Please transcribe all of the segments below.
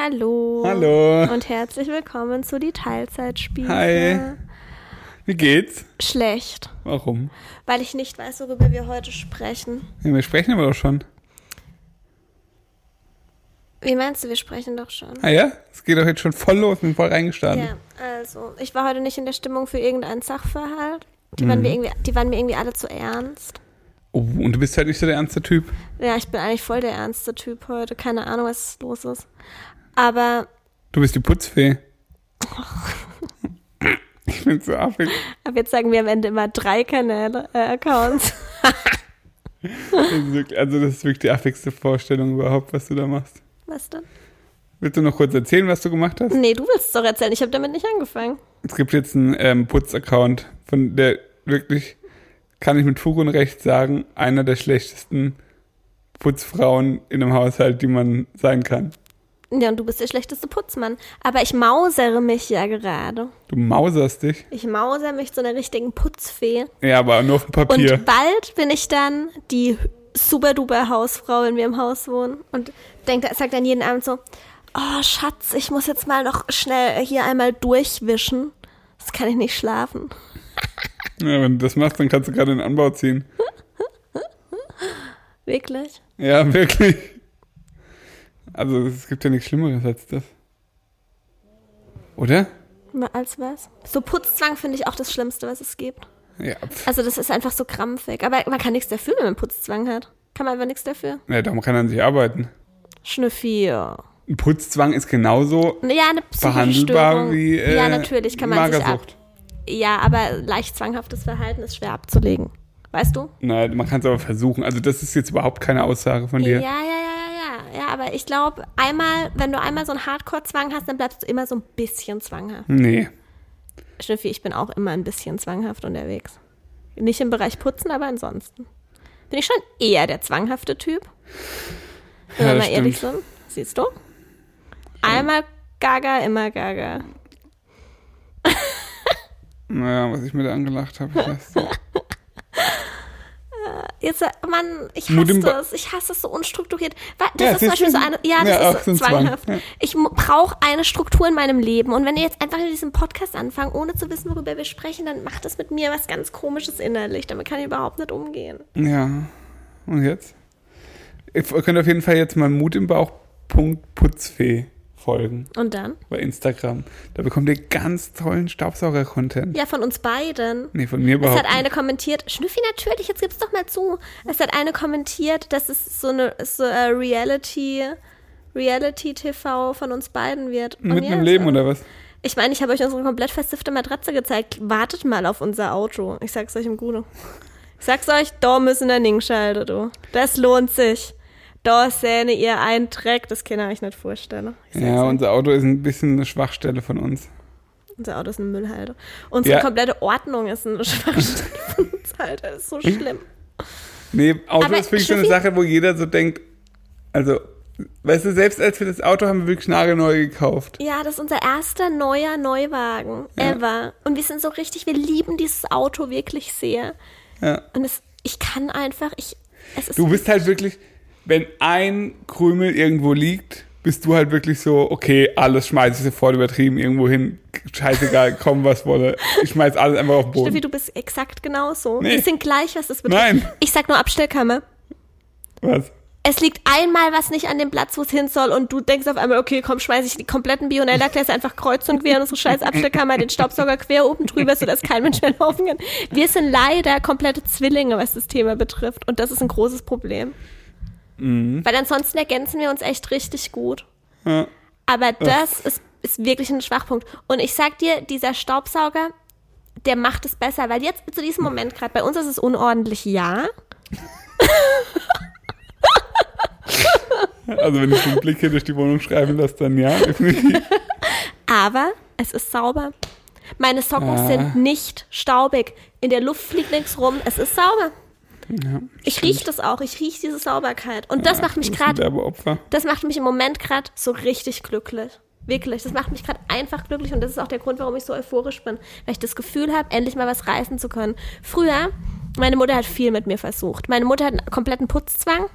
Hallo. Hallo. Und herzlich willkommen zu die Teilzeitspiele. Hi. Wie geht's? Schlecht, Warum? weil ich nicht weiß, worüber wir heute sprechen. Ja, wir sprechen aber doch schon. Wie meinst du, wir sprechen doch schon? Ah ja? Es geht doch jetzt schon voll los, bin voll reingestartet. Ja, also, ich war heute nicht in der Stimmung für irgendeinen Sachverhalt. Die, waren, mir irgendwie, die waren mir irgendwie alle zu ernst. Oh, und du bist halt nicht so der ernste Typ. Ja, ich bin eigentlich voll der ernste Typ heute. Keine Ahnung, was los ist. Aber Du bist die Putzfee. ich bin so affig. ab jetzt sagen wir am Ende immer drei Kanäle, äh, also das ist wirklich die affigste Vorstellung überhaupt, was du da machst. Was denn? Willst du noch kurz erzählen, was du gemacht hast? Nee, du willst es doch erzählen. Ich habe damit nicht angefangen. Es gibt jetzt einen ähm, Putz-Account, von der wirklich, kann ich mit Fug und Recht sagen, einer der schlechtesten Putzfrauen in einem Haushalt, die man sein kann. Ja, und du bist der schlechteste Putzmann. Aber ich mausere mich ja gerade. Du mauserst dich. Ich mausere mich zu einer richtigen Putzfee. Ja, aber nur auf dem Papier. Und bald bin ich dann die super duper Hausfrau, wenn wir im Haus wohnen. Und denk, sagt dann jeden Abend so, oh Schatz, ich muss jetzt mal noch schnell hier einmal durchwischen. Das kann ich nicht schlafen. Ja, wenn du das machst, dann kannst du gerade den Anbau ziehen. Wirklich? Ja, wirklich. Also es gibt ja nichts Schlimmeres als das. Oder? Als was? So Putzzwang finde ich auch das Schlimmste, was es gibt. Ja. Also das ist einfach so krampfig. Aber man kann nichts dafür, wenn man Putzzwang hat. Kann man einfach nichts dafür. ja darum kann er an sich arbeiten. Schnüffi, ja. Ein Putzzwang ist genauso Ja, eine behandelbar Störung. wie äh, ja, natürlich kann man sich ab. Magersucht. Ja, aber leicht zwanghaftes Verhalten ist schwer abzulegen. Weißt du? Nein, man kann es aber versuchen. Also das ist jetzt überhaupt keine Aussage von dir. ja, ja, ja, ja. Aber ich glaube, einmal, wenn du einmal so einen Hardcore-Zwang hast, dann bleibst du immer so ein bisschen zwanghaft. Nee. Schnüffi, ich bin auch immer ein bisschen zwanghaft unterwegs. Nicht im Bereich Putzen, aber ansonsten. Bin ich schon eher der zwanghafte Typ. Wenn Ja, wir mal ehrlich stimmt. sind. Siehst du? Einmal Gaga, immer Gaga. Naja, was ich mir da angelacht habe. ich weiß nicht. Jetzt, äh, Mann, ich hasse das. Ich hasse es so unstrukturiert. Das Ja, ist zum Beispiel so eine, ja, das Ja, ist so ein Zwang. zwanghaft. Ja. Ich brauche eine Struktur in meinem Leben. Und wenn wir jetzt einfach in diesem Podcast anfangen, ohne zu wissen, worüber wir sprechen, dann macht das mit mir was ganz Komisches innerlich. Damit kann ich überhaupt nicht umgehen. Ja. Und jetzt? Ihr könnt auf jeden Fall jetzt mal Mut im Bauch. Punkt Putzfee folgen Und dann? bei Instagram. Da bekommt ihr ganz tollen Staubsauger-Content. Ja, von uns beiden. Nee, von mir Es überhaupt hat eine kommentiert, Schnüffi, natürlich, jetzt gib's doch mal zu. Es hat eine kommentiert, dass es so eine so eine Reality, Reality TV von uns beiden wird. Und Mitten ja, im Leben so. oder was? Ich meine, ich habe euch unsere komplett versiffte Matratze gezeigt. Wartet mal auf unser Auto. Ich sag's euch im Gute. Ich sag's euch, da müssen wir nicht schalten, du. Das lohnt sich. Sähne ihr Dreck, das kann ich euch nicht vorstellen. Ja, unser Auto ist ein bisschen eine Schwachstelle von uns. Unser Auto ist eine Müllhalde. Unsere Ja. komplette Ordnung ist eine Schwachstelle von uns, Alter. Das ist so schlimm. Nee, Auto Aber ist wirklich so eine Sache, wo jeder so denkt, also, weißt du, selbst als wir das Auto haben, haben wir wirklich nagelneu gekauft. Ja, das ist unser erster neuer Neuwagen Ja. ever. Und wir sind so richtig, wir lieben dieses Auto wirklich sehr. Ja. Und es, ich kann einfach, ich, es ist Du bist halt wirklich, wenn ein Krümel irgendwo liegt, bist du halt wirklich so, okay, alles schmeiße ich sofort übertrieben irgendwo hin, scheißegal, komm was wolle. Ich schmeiß alles einfach auf den Steffi, Boden. du bist exakt genauso. Nee. Wir sind gleich, was das betrifft. Nein. Ich sag nur Abstellkammer. Was? Es liegt einmal was nicht an dem Platz, wo es hin soll und du denkst auf einmal, okay, komm, schmeiß ich die kompletten Bionella-Klasse einfach kreuz und quer in unsere scheiß Abstellkammer, den Staubsauger quer oben drüber, sodass kein Mensch mehr laufen kann. Wir sind leider komplette Zwillinge, was das Thema betrifft und das ist ein großes Problem. Weil ansonsten ergänzen wir uns echt richtig gut. Ja. Aber das ist, ist wirklich ein Schwachpunkt. Und ich sag dir, dieser Staubsauger, der macht es besser, weil jetzt zu diesem Moment gerade, bei uns ist es unordentlich, ja. Also wenn ich den Blick hier durch die Wohnung schreiben lasse, dann ja, definitiv. Aber es ist sauber. Meine Socken Ah. sind nicht staubig. In der Luft fliegt nichts rum. Es ist sauber. Ja, Ich rieche das auch. Ich rieche diese Sauberkeit. Und das macht mich gerade, das macht mich im Moment gerade so richtig glücklich. Wirklich. Das macht mich gerade einfach glücklich. Und das ist auch der Grund, warum ich so euphorisch bin. Weil ich das Gefühl habe, endlich mal was reißen zu können. Früher, meine Mutter hat viel mit mir versucht. Meine Mutter hat einen kompletten Putzzwang.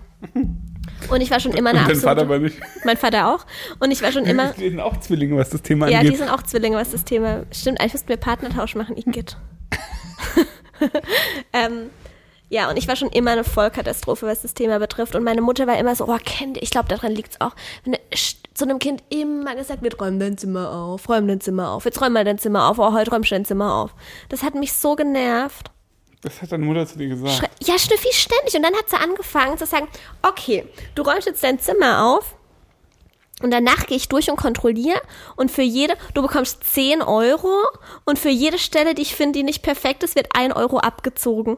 Und ich war schon immer eine Und absolute... Vater aber nicht. Mein Vater auch. Und ich war schon immer... Die sind auch Zwillinge, was das Thema Ja, angeht. die sind auch Zwillinge, was das Thema. Stimmt, eigentlich müssten wir Partnertausch machen, Igitt. ähm, ja, und ich war schon immer eine Vollkatastrophe, was das Thema betrifft. Und meine Mutter war immer so, oh, Kind, ich glaube, daran liegt's auch. Wenn zu einem Kind immer gesagt wird, räum dein Zimmer auf, räum dein Zimmer auf, jetzt räum mal dein Zimmer auf, oh, heute räumst du dein Zimmer auf. Das hat mich so genervt. das hat deine Mutter zu dir gesagt. Schre- Ja, Schnüffi ständig. Und dann hat sie angefangen zu sagen, okay, du räumst jetzt dein Zimmer auf. Und danach gehe ich durch und kontrolliere. Und für jede, du bekommst 10 Euro. Und für jede Stelle, die ich finde, die nicht perfekt ist, wird 1 Euro abgezogen.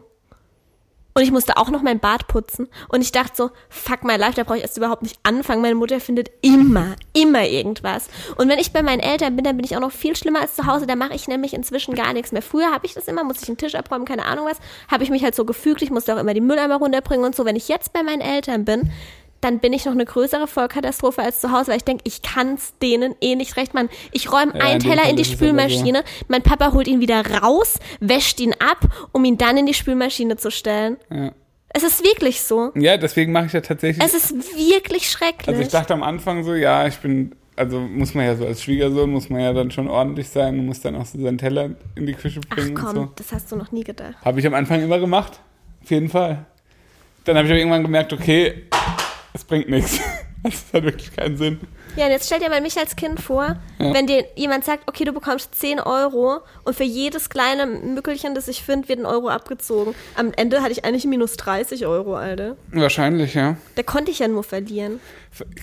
Und ich musste auch noch mein Bad putzen. Und ich dachte so, fuck my life, da brauche ich erst überhaupt nicht anfangen. Meine Mutter findet immer, immer irgendwas. Und wenn ich bei meinen Eltern bin, dann bin ich auch noch viel schlimmer als zu Hause. Da mache ich nämlich inzwischen gar nichts mehr. Früher habe ich das immer, musste ich einen Tisch abräumen, keine Ahnung was. Habe ich mich halt so gefügt. Ich musste auch immer die Mülleimer runterbringen und so. Wenn ich jetzt bei meinen Eltern bin, dann bin ich noch eine größere Vollkatastrophe als zu Hause, weil ich denke, ich kann's denen eh nicht recht machen. Ich räume Ja, einen Teller in die es Spülmaschine, mein Papa holt ihn wieder raus, wäscht ihn ab, um ihn dann in die Spülmaschine zu stellen. Ja. Es ist wirklich so. ja, deswegen mache ich ja tatsächlich. Es ist wirklich schrecklich. Also ich dachte am Anfang so, ja, ich bin, also muss man ja so als Schwiegersohn, muss man ja dann schon ordentlich sein und muss dann auch so seinen Teller in die Küche Ach bringen komm, und so. das hast du noch nie gedacht. Habe ich am Anfang immer gemacht, auf jeden Fall. Dann habe ich aber irgendwann gemerkt, okay, es bringt nichts. Das hat wirklich keinen Sinn. Ja, und jetzt stell dir mal mich als Kind vor, Ja. wenn dir jemand sagt, okay, du bekommst 10 Euro und für jedes kleine Mückelchen, das ich finde, wird ein Euro abgezogen. Am Ende hatte ich eigentlich minus 30 Euro, Alter. Wahrscheinlich, ja. Da konnte ich ja nur verlieren.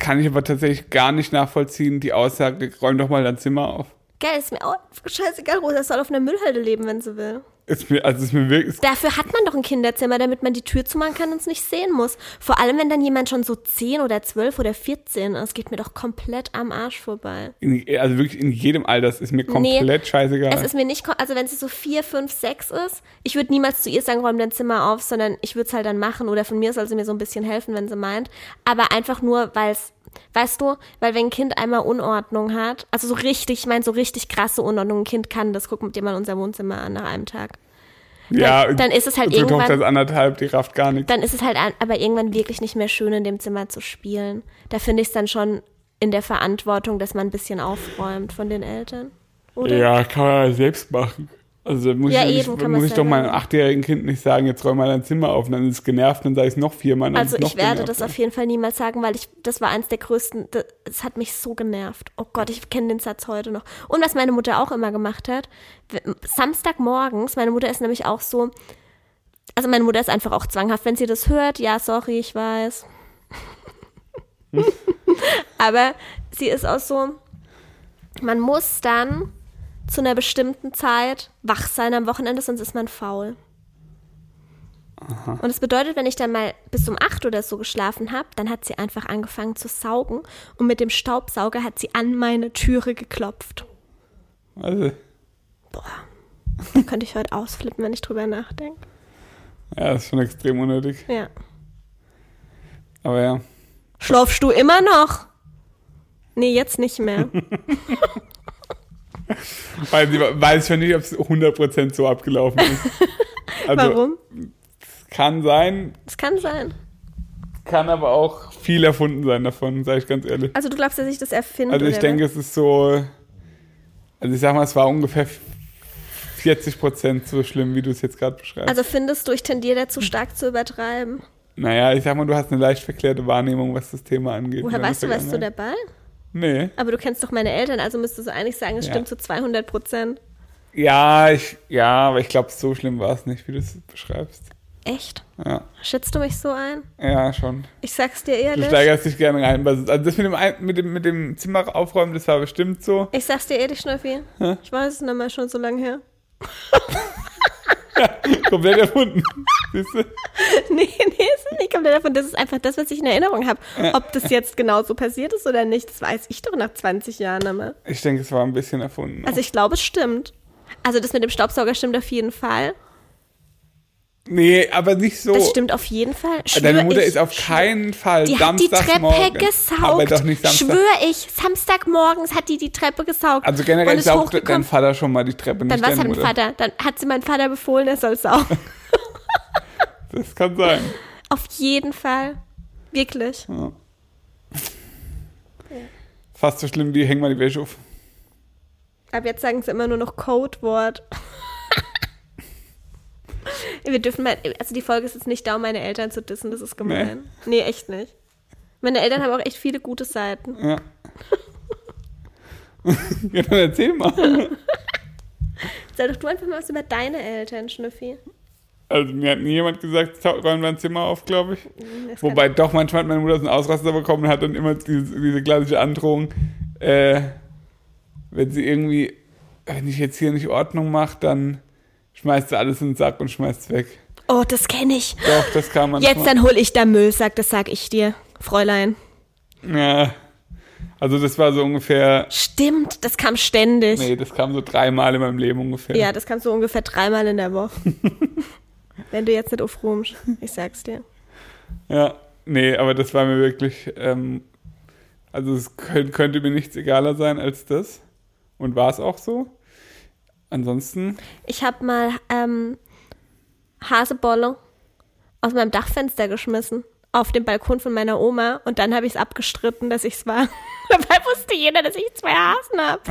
Kann ich aber tatsächlich gar nicht nachvollziehen, die Aussage, räum doch mal dein Zimmer auf. Geil, ist mir auch scheißegal, Rosa soll auf einer Müllhalde leben, wenn sie will. Ist mir, also ist mir wirklich, Dafür hat man doch ein Kinderzimmer, damit man die Tür zumachen kann und es nicht sehen muss. Vor allem, wenn dann jemand schon so 10 oder 12 oder 14 ist, geht mir doch komplett am Arsch vorbei. in, also wirklich in jedem Alter, das ist mir komplett scheißegal. Es ist mir nicht, also wenn sie so 4, 5, 6 ist, ich würde niemals zu ihr sagen, räum dein Zimmer auf, sondern ich würde es halt dann machen oder von mir soll sie mir so ein bisschen helfen, wenn sie meint. Aber einfach nur, weil es, weißt du, weil wenn ein Kind einmal Unordnung hat, also so richtig, ich meine so richtig krasse Unordnung, ein Kind kann das, guck mit dir mal unser Wohnzimmer an nach einem Tag. ja, dann- dann ist es halt irgendwann- Tochter ist anderthalb, die rafft gar nichts. Dann ist es halt aber irgendwann wirklich nicht mehr schön, in dem Zimmer zu spielen. Da finde ich es dann schon in der Verantwortung, dass man ein bisschen aufräumt von den Eltern. Oder? Ja, kann man ja selbst machen. Also da muss Ja, ich, eben, nicht, muss ich doch meinem achtjährigen Kind nicht sagen, jetzt räum mal dein Zimmer auf und dann ist es genervt, dann sage ich es noch viermal. Also ich werde das auf jeden Fall niemals sagen, weil ich, das war eins der größten, das, es hat mich so genervt. Oh Gott, ich kenne den Satz heute noch. Und was meine Mutter auch immer gemacht hat, Samstagmorgens, meine Mutter ist nämlich auch so, also meine Mutter ist einfach auch zwanghaft, wenn sie das hört, ja, sorry, ich weiß. Aber sie ist auch so, man muss dann zu einer bestimmten Zeit wach sein am Wochenende, sonst ist man faul. Und das bedeutet, wenn ich dann mal bis um acht oder so geschlafen habe, dann hat sie einfach angefangen zu saugen und mit dem Staubsauger hat sie an meine Türe geklopft. Also, Boah, da könnte ich heute ausflippen, wenn ich drüber nachdenke. ja, das ist schon extrem unnötig. Ja. Aber ja. Schlafst du immer noch? Nee, jetzt nicht mehr. Weiß ich, weiß ich nicht, ob es 100% so abgelaufen ist. Also, Warum? Kann sein, Das kann sein. kann aber auch viel erfunden sein davon, sage ich ganz ehrlich. Also du glaubst, dass ich das erfinde? Also ich denke, es ist so, also ich sag mal, es war ungefähr 40% so schlimm, wie du es jetzt gerade beschreibst. was? Also findest du, ich tendiere dazu stark zu übertreiben? naja, ich sag mal, du hast eine leicht verklärte Wahrnehmung, was das Thema angeht. Woher weißt du, was du dabei? Nee. Aber du kennst doch meine Eltern, also müsstest du eigentlich sagen, es Ja. stimmt zu 200 Prozent. Ja, ich, ja, aber ich glaube, so schlimm war es nicht, wie du es beschreibst. Echt? Ja, Schätzt du mich so ein? ja, schon. Ich sag's dir Du ehrlich. steigerst dich gerne rein. Also das mit dem, mit dem, mit dem Zimmer aufräumen, das war bestimmt so. Ich sag's dir ehrlich, Schnüffi. Hä? Ich weiß es nicht mehr schon so lange her. Komplett erfunden. Siehst du? nee, nee, ist nicht komplett davon. Das ist einfach das, was ich in Erinnerung habe. Ob das jetzt genau so passiert ist oder nicht, das weiß ich doch nach 20 Jahren einmal. Ich denke, es war ein bisschen erfunden. Also ich glaube, es stimmt. Also das mit dem Staubsauger stimmt auf jeden Fall. Nee, aber nicht so. Das stimmt auf jeden Fall. Schwör Deine Mutter ich, ist auf keinen Fall Die hat die Treppe Samstagmorgen. gesaugt. Aber doch nicht Samstag. Schwör ich, Samstagmorgens hat die die Treppe gesaugt. Also generell saugt dein. Vater schon mal die Treppe, nicht Dann war es deine halt ein Mutter. Vater. Dann hat sie mein Vater befohlen, er soll saugen. Das kann sein. auf jeden Fall. Wirklich. Ja. Fast so schlimm wie häng mal die Wäsche auf. Ab jetzt sagen sie immer nur noch Codewort. Wir dürfen mal, also die Folge ist jetzt nicht da, um meine Eltern zu dissen, das ist gemein. Nee, echt nicht. Meine Eltern haben auch echt viele gute Seiten. Ja. ja, dann erzähl mal. Sag doch du einfach mal was über deine Eltern, Schnüffi. Also mir hat nie jemand gesagt, räum dein Zimmer auf, glaube ich. Hm, Das Wobei doch manchmal hat meine Mutter so einen Ausraster bekommen und hat dann immer diese, diese klassische Androhung, äh, wenn sie irgendwie, wenn ich jetzt hier nicht Ordnung mache, dann schmeißt sie alles in den Sack und schmeißt es weg. Oh, das kenne ich. Doch, das kam manchmal. Jetzt dann hol ich da Müllsack, das sag ich dir, Fräulein. Ja. Also das war so ungefähr, Stimmt, das kam ständig. nee, das kam so dreimal in meinem Leben ungefähr. Ja, das kannst du ungefähr dreimal in der Woche. Wenn du jetzt nicht aufruhmst. Ich sag's dir. Ja, nee, aber das war mir wirklich, ähm, also es könnte, könnte mir nichts egaler sein als das. Und war es auch so. Ansonsten, Ich habe mal ähm, Hasebolle aus meinem Dachfenster geschmissen. Auf den Balkon von meiner Oma. Und dann habe ich es abgestritten, dass ich's war. Dabei wusste jeder, dass ich zwei Hasen habe.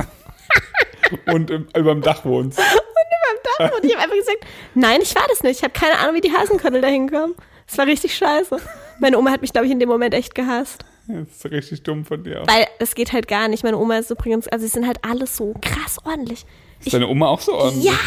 und im, überm Dach wohnst. Beim Dach. Und ich habe einfach gesagt, nein, ich war das nicht. Ich habe keine Ahnung, wie die Hasenköttel da hinkommen. Das war richtig scheiße. Meine Oma hat mich, glaube ich, in dem Moment echt gehasst. Das ist richtig dumm von dir auch. Weil es geht halt gar nicht. Meine Oma ist übrigens, also sie sind halt alles so krass ordentlich. Ist deine Oma auch so ordentlich? Ja,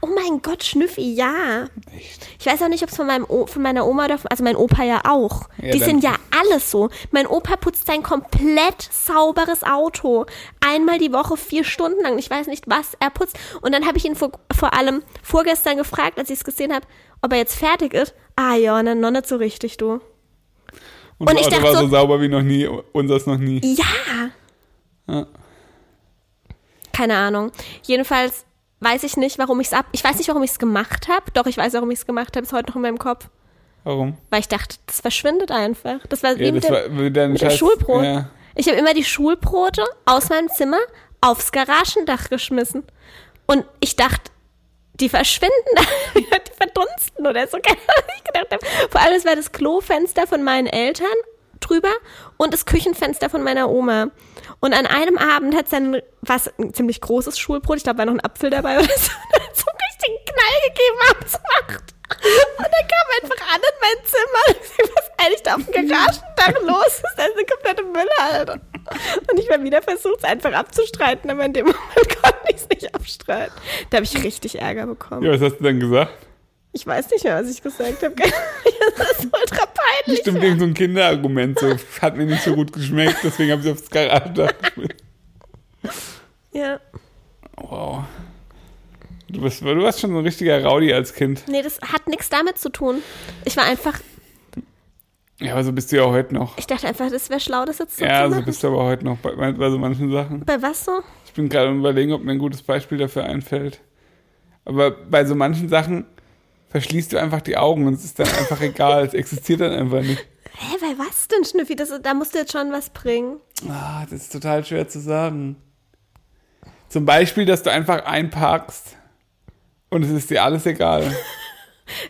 oh mein Gott, Schnüffi, ja. Echt? Ich weiß auch nicht, ob es von, meinem o von meiner Oma oder von, also mein Opa ja auch. Ja, Die sind ja alles so. Mein Opa putzt sein komplett sauberes Auto. Einmal die Woche, vier Stunden lang. Ich weiß nicht, was er putzt. Und dann habe ich ihn vor, vor allem vorgestern gefragt, als ich es gesehen habe, ob er jetzt fertig ist. Ah ja, und dann noch nicht so richtig, du. Und, Und ich dachte war so- so sauber wie noch nie, unseres noch nie. Ja. Ja. Keine Ahnung. Jedenfalls weiß ich nicht, warum ich es ab. Ich weiß nicht, warum ich es gemacht habe. Doch, ich weiß, warum ich es gemacht habe. Ist heute noch in meinem Kopf. Warum? Weil ich dachte, das verschwindet einfach. Das war Ja, mit das dem, war mit Scheiß- Schulbrot. Ja. Ich habe immer die Schulbrote aus meinem Zimmer aufs Garagendach geschmissen. Und ich dachte, die verschwinden da, die verdunsten oder so. Ich gedacht habe. Vor allem, es war das Klofenster von meinen Eltern drüber und das Küchenfenster von meiner Oma. Und an einem Abend hat es dann was ein ziemlich großes Schulbrot, ich glaube, war noch ein Apfel dabei oder so, so einen richtigen Knall gegeben abgemacht. Und dann kam einfach an in mein Zimmer ich was eigentlich da auf dem Garagendach los? ist? Das ist eine komplette Müllhalde. Und ich war wieder versucht, es einfach abzustreiten, aber in dem Moment konnte ich es nicht abstreiten. Da habe ich richtig Ärger bekommen. ja, was hast du dann gesagt? Ich weiß nicht mehr, was ich gesagt habe. Das ist ultra peinlich. Bestimmt irgend so ein Kinderargument. So, hat mir nicht so gut geschmeckt, deswegen habe ich aufs Garagendach geschmissen. Ja. Wow. Du, bist, du warst schon so ein richtiger Rowdy als Kind. Nee, das hat nichts damit zu tun. Ich war einfach, Ja, aber so bist du ja heute noch. ich dachte einfach, das wäre schlau, das jetzt so Ja, zu so machen. bist du aber heute noch bei, bei so manchen Sachen. Bei was so? Ich bin gerade am überlegen, ob mir ein gutes Beispiel dafür einfällt. Aber bei so manchen Sachen verschließt du einfach die Augen und es ist dann einfach egal. Es existiert dann einfach nicht. Hä, bei was denn, Schnüffi? Das, da musst du jetzt schon was bringen. Ah, das ist total schwer zu sagen. Zum Beispiel, dass du einfach einparkst und es ist dir alles egal.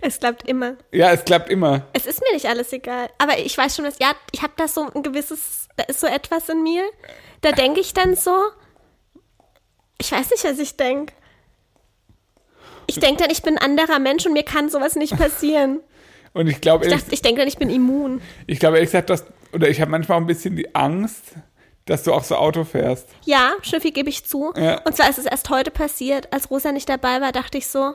Es klappt immer. Ja, es klappt immer. Es ist mir nicht alles egal. Aber ich weiß schon, dass, ja, ich habe da so ein gewisses, da ist so etwas in mir. Da denke ich dann so, ich weiß nicht, was ich denke. Ich denke dann, ich bin ein anderer Mensch und mir kann sowas nicht passieren. Und ich glaube, Ich, ich denke dann, ich bin immun. ich glaube ehrlich gesagt, dass, oder ich habe manchmal auch ein bisschen die Angst, dass du auch so Auto fährst. Ja, Schnüffi gebe ich zu. Ja. Und zwar ist es erst heute passiert, als Rosa nicht dabei war, dachte ich so,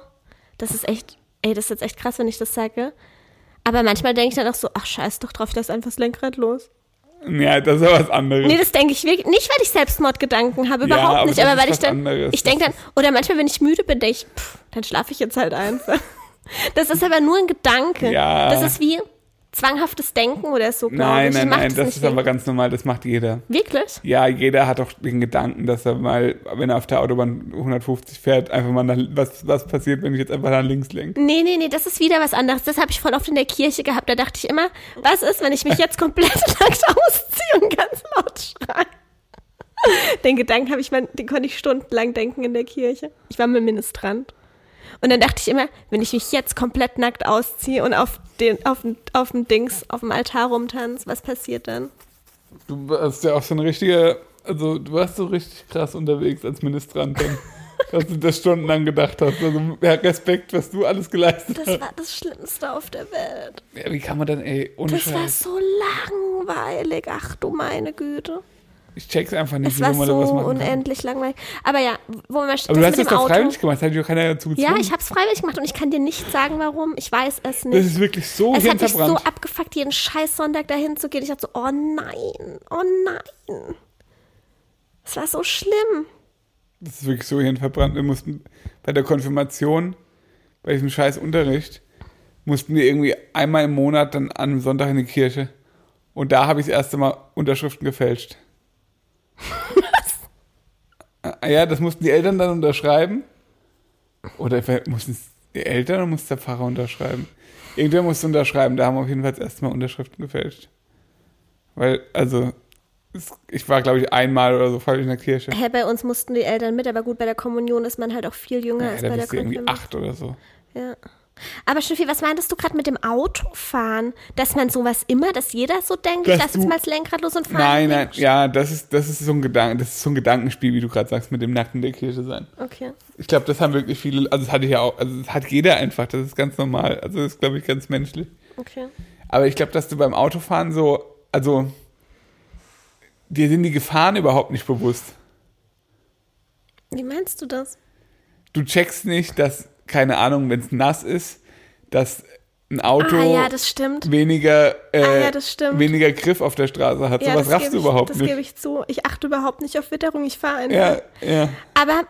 das ist echt, ey, das ist jetzt echt krass, wenn ich das sage. Aber manchmal denke ich dann auch so, ach scheiß doch drauf, ich lasse einfach das Lenkrad los. Ja, das ist ja was anderes. Nee, das denke ich wirklich, nicht weil ich Selbstmordgedanken habe, Ja, überhaupt aber nicht, aber weil ich dann, anderes. ich denke dann, oder manchmal, wenn ich müde bin, denke ich, pff, dann schlafe ich jetzt halt einfach. Das ist aber nur ein Gedanke. Ja. Das ist wie zwanghaftes Denken oder so, nein, ich. nein, ich nein, das nicht ist aber wegen- ganz normal, das macht jeder. Wirklich? Ja, jeder hat doch den Gedanken, dass er mal, wenn er auf der Autobahn 150 fährt, einfach mal nach, was, was passiert, wenn ich jetzt einfach nach links lenke. Nee, nee, nee, das ist wieder was anderes. Das habe ich voll oft in der Kirche gehabt. Da dachte ich immer, was ist, wenn ich mich jetzt komplett nackt ausziehe und ganz laut schreie? Den Gedanken habe ich, mal- den konnte ich stundenlang denken in der Kirche. Ich war mal Ministrant. Und dann dachte ich immer, wenn ich mich jetzt komplett nackt ausziehe und auf den, auf, dem- auf dem Dings, auf dem Altar rumtanze, was passiert dann? Du warst ja auch so ein richtiger, also du warst so richtig krass unterwegs als Ministrant dann. dass du das stundenlang gedacht hast. Also ja, Respekt, was du alles geleistet Das hast. war das Schlimmste auf der Welt. Ja, wie kann man dann, ey, ohne Das war so langweilig. Ach du meine Güte. Ich check's einfach nicht, Es wie war man so was machen kann. unendlich langweilig. Aber ja, wo man Aber du hast das doch freiwillig gemacht, hat doch keiner dazu Ja, ich habe es freiwillig gemacht und ich kann dir nicht sagen, warum. Ich weiß es Das nicht. ist wirklich so Es hat mich so abgefuckt, jeden scheiß Sonntag dahin zu gehen. Ich dachte so, oh nein, oh nein. Es war so schlimm. Das ist wirklich so hirnverbrannt. Wir mussten bei der Konfirmation, bei diesem scheiß Unterricht, mussten wir irgendwie einmal im Monat dann an einem Sonntag in die Kirche. Und da habe ich das erste Mal Unterschriften gefälscht. Was? Ja, das mussten die Eltern dann unterschreiben. Oder mussten es die Eltern oder musste der Pfarrer unterschreiben? Irgendwer musste unterschreiben, da haben wir auf jeden Fall das erste Mal Unterschriften gefälscht. Weil, also, ich war, glaube ich, einmal oder so falsch in der Kirche. Hä, bei uns mussten die Eltern mit, aber gut, bei der Kommunion ist man halt auch viel jünger Ja, als da bei der bist du irgendwie Konfirmation. acht oder so. Ja. Aber Schnüffi, was meintest du gerade mit dem Autofahren? Dass man sowas immer, dass jeder so denkt, ich Dass lass jetzt mal das Lenkrad los und fahre. Nein, nein, ja, das ist, das ist so ein Gedanken, das ist so ein Gedankenspiel, wie du gerade sagst, mit dem Nacken der Kirche sein. Okay. Ich glaube, das haben wirklich viele, also das hatte ich ja auch, also das hat jeder einfach, das ist ganz normal. Also das ist, glaube ich, ganz menschlich. Okay. Aber ich glaube, dass du beim Autofahren so, also dir sind die Gefahren überhaupt nicht bewusst. Wie meinst du das? Du checkst nicht, dass, keine Ahnung, wenn es nass ist, dass ein Auto Ah ja, das stimmt. weniger, äh, Ah ja, das weniger Griff auf der Straße hat. Ja, Sowas das raffst du überhaupt Das nicht. gebe ich zu. Ich achte überhaupt nicht auf Witterung, ich fahre einfach. Ja, ja. Aber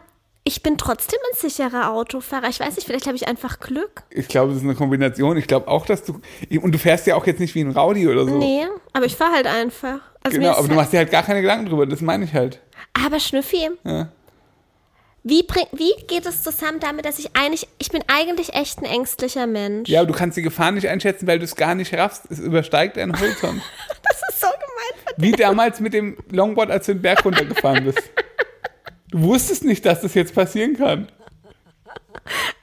ich bin trotzdem ein sicherer Autofahrer. Ich weiß nicht, vielleicht habe ich einfach Glück. Ich glaube, das ist eine Kombination. Ich glaube auch, dass du. Und du fährst ja auch jetzt nicht wie ein Rowdy oder so. Nee, aber ich fahre halt einfach. Also Genau, aber du halt, machst dir halt gar keine Gedanken drüber. Das meine ich halt. aber Schnüffi, Ja. Wie, bring, wie geht es zusammen damit, dass ich eigentlich, ich bin eigentlich echt ein ängstlicher Mensch. ja, aber du kannst die Gefahr nicht einschätzen, weil du es gar nicht raffst. Es übersteigt deinen Horizont. Das ist so gemein wie damals mit dem Longboard, als du den Berg runtergefahren bist. Du wusstest nicht, dass das jetzt passieren kann.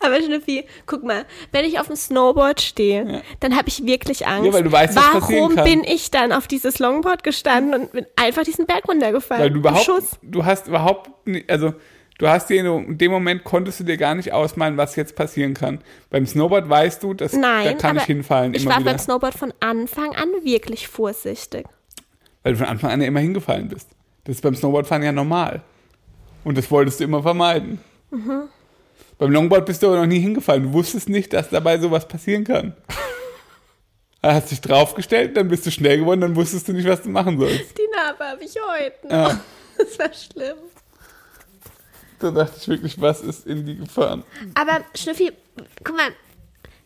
Aber Schnüffi, guck mal, wenn ich auf dem Snowboard stehe, dann habe ich wirklich Angst. Ja, weil du weißt, was passieren Warum kann. bin ich dann auf dieses Longboard gestanden und bin einfach diesen Berg runtergefallen? Weil du überhaupt, Schuss. du hast überhaupt nicht, also du hast dir in dem Moment konntest du dir gar nicht ausmalen, was jetzt passieren kann. Beim Snowboard weißt du, dass Nein, da kann ich hinfallen ich immer war wieder, beim Snowboard von Anfang an wirklich vorsichtig. weil du von Anfang an ja immer hingefallen bist. Das ist beim Snowboardfahren ja normal. Und das wolltest du immer vermeiden. Mhm. Beim Longboard bist du aber noch nie hingefallen. Du wusstest nicht, dass dabei sowas passieren kann. Er hat sich draufgestellt, dann bist du schnell geworden, dann wusstest du nicht, was du machen sollst. Die Narbe habe ich heute. noch. Ja. Das war schlimm. Da dachte ich wirklich, was ist in die gefahren? Aber Schnüffi, guck mal,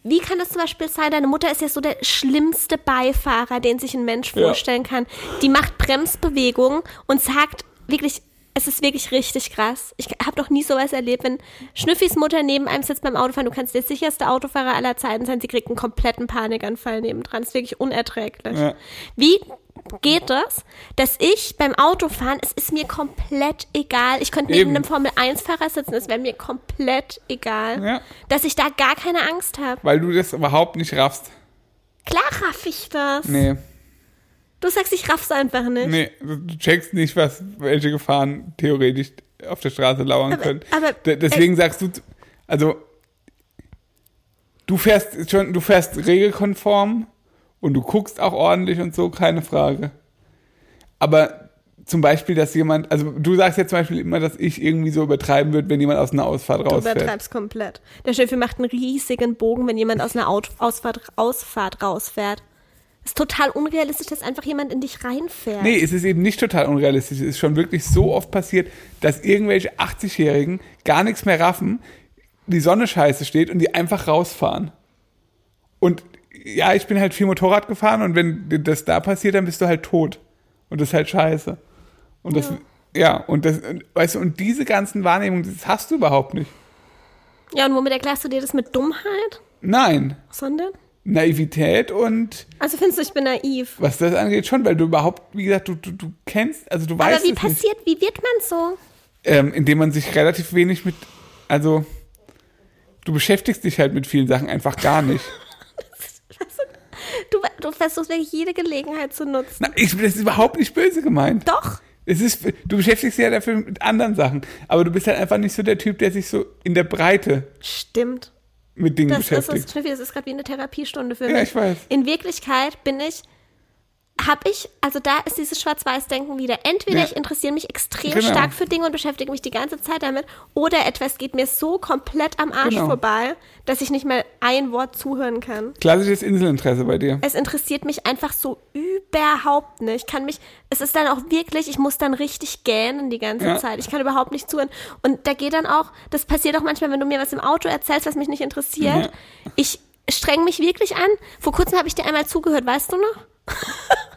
wie kann das zum Beispiel sein? Deine Mutter ist ja so der schlimmste Beifahrer, den sich ein Mensch Ja. vorstellen kann. Die macht Bremsbewegungen und sagt wirklich, es ist wirklich richtig krass. Ich habe noch nie sowas erlebt, wenn Schnüffis Mutter neben einem sitzt beim Autofahren. Du kannst der sicherste Autofahrer aller Zeiten sein. Sie kriegt einen kompletten Panikanfall nebendran. Das ist wirklich unerträglich. Ja. Wie geht das, dass ich beim Autofahren, es ist mir komplett egal. Ich könnte neben Eben. einem Formel-1-Fahrer sitzen, es wäre mir komplett egal, Ja. dass ich da gar keine Angst habe. Weil du das überhaupt nicht raffst. Klar raff ich das. Nee, Du sagst, ich raff's einfach nicht. nee, du checkst nicht, was, welche Gefahren theoretisch auf der Straße lauern Aber- können. aber- D deswegen sagst du, also, du fährst schon, du fährst regelkonform und du guckst auch ordentlich und so, keine Frage. Aber zum Beispiel, dass jemand, also du sagst jetzt zum Beispiel immer, dass ich irgendwie so übertreiben würde, wenn jemand aus einer Ausfahrt Du rausfährt. übertreibst komplett. Der Schiffi macht einen riesigen Bogen, wenn jemand aus einer Ausfahrt, Ausfahrt rausfährt. ist total unrealistisch, dass einfach jemand in dich reinfährt. Nee, es ist eben nicht total unrealistisch. Es ist schon wirklich so oft passiert, dass irgendwelche 80-Jährigen gar nichts mehr raffen, die Sonne scheiße steht und die einfach rausfahren. Und ja, ich bin halt viel Motorrad gefahren und wenn das da passiert, dann bist du halt tot. Und das ist halt scheiße. Und das, ja, und das, weißt du, und diese ganzen Wahrnehmungen, das hast du überhaupt nicht. Ja, und womit erklärst du dir das mit Dummheit? Nein. Sondern? Naivität und Also findest du, ich bin naiv. was das angeht schon, weil du überhaupt, wie gesagt, du, du, du kennst, also du weißt Aber wie es nicht. passiert, wie wird man so? ähm, indem man sich relativ wenig mit, also du beschäftigst dich halt mit vielen Sachen einfach gar nicht. Versuchst wirklich jede Gelegenheit zu nutzen. Na, ich, das ist überhaupt nicht böse gemeint. Doch. Es ist, du beschäftigst dich ja dafür mit anderen Sachen, aber du bist halt einfach nicht so der Typ, der sich so in der Breite Stimmt. mit Dingen Das ist, beschäftigt. das, Schnüffi, das ist gerade wie eine Therapiestunde für Ja, mich. ich weiß. In Wirklichkeit bin ich, habe ich, also da ist dieses Schwarz-Weiß-Denken wieder. Entweder Ja. ich interessiere mich extrem Genau. stark für Dinge und beschäftige mich die ganze Zeit damit, oder etwas geht mir so komplett am Arsch Genau. vorbei, dass ich nicht mal ein Wort zuhören kann. Klassisches Inselinteresse bei dir. Es interessiert mich einfach so überhaupt nicht. Ich kann mich, es ist dann auch wirklich, ich muss dann richtig gähnen die ganze Ja. Zeit. Ich kann überhaupt nicht zuhören. Und da geht dann auch, das passiert auch manchmal, wenn du mir was im Auto erzählst, was mich nicht interessiert. Ja. Ich streng mich wirklich an. Vor kurzem habe ich dir einmal zugehört, weißt du noch?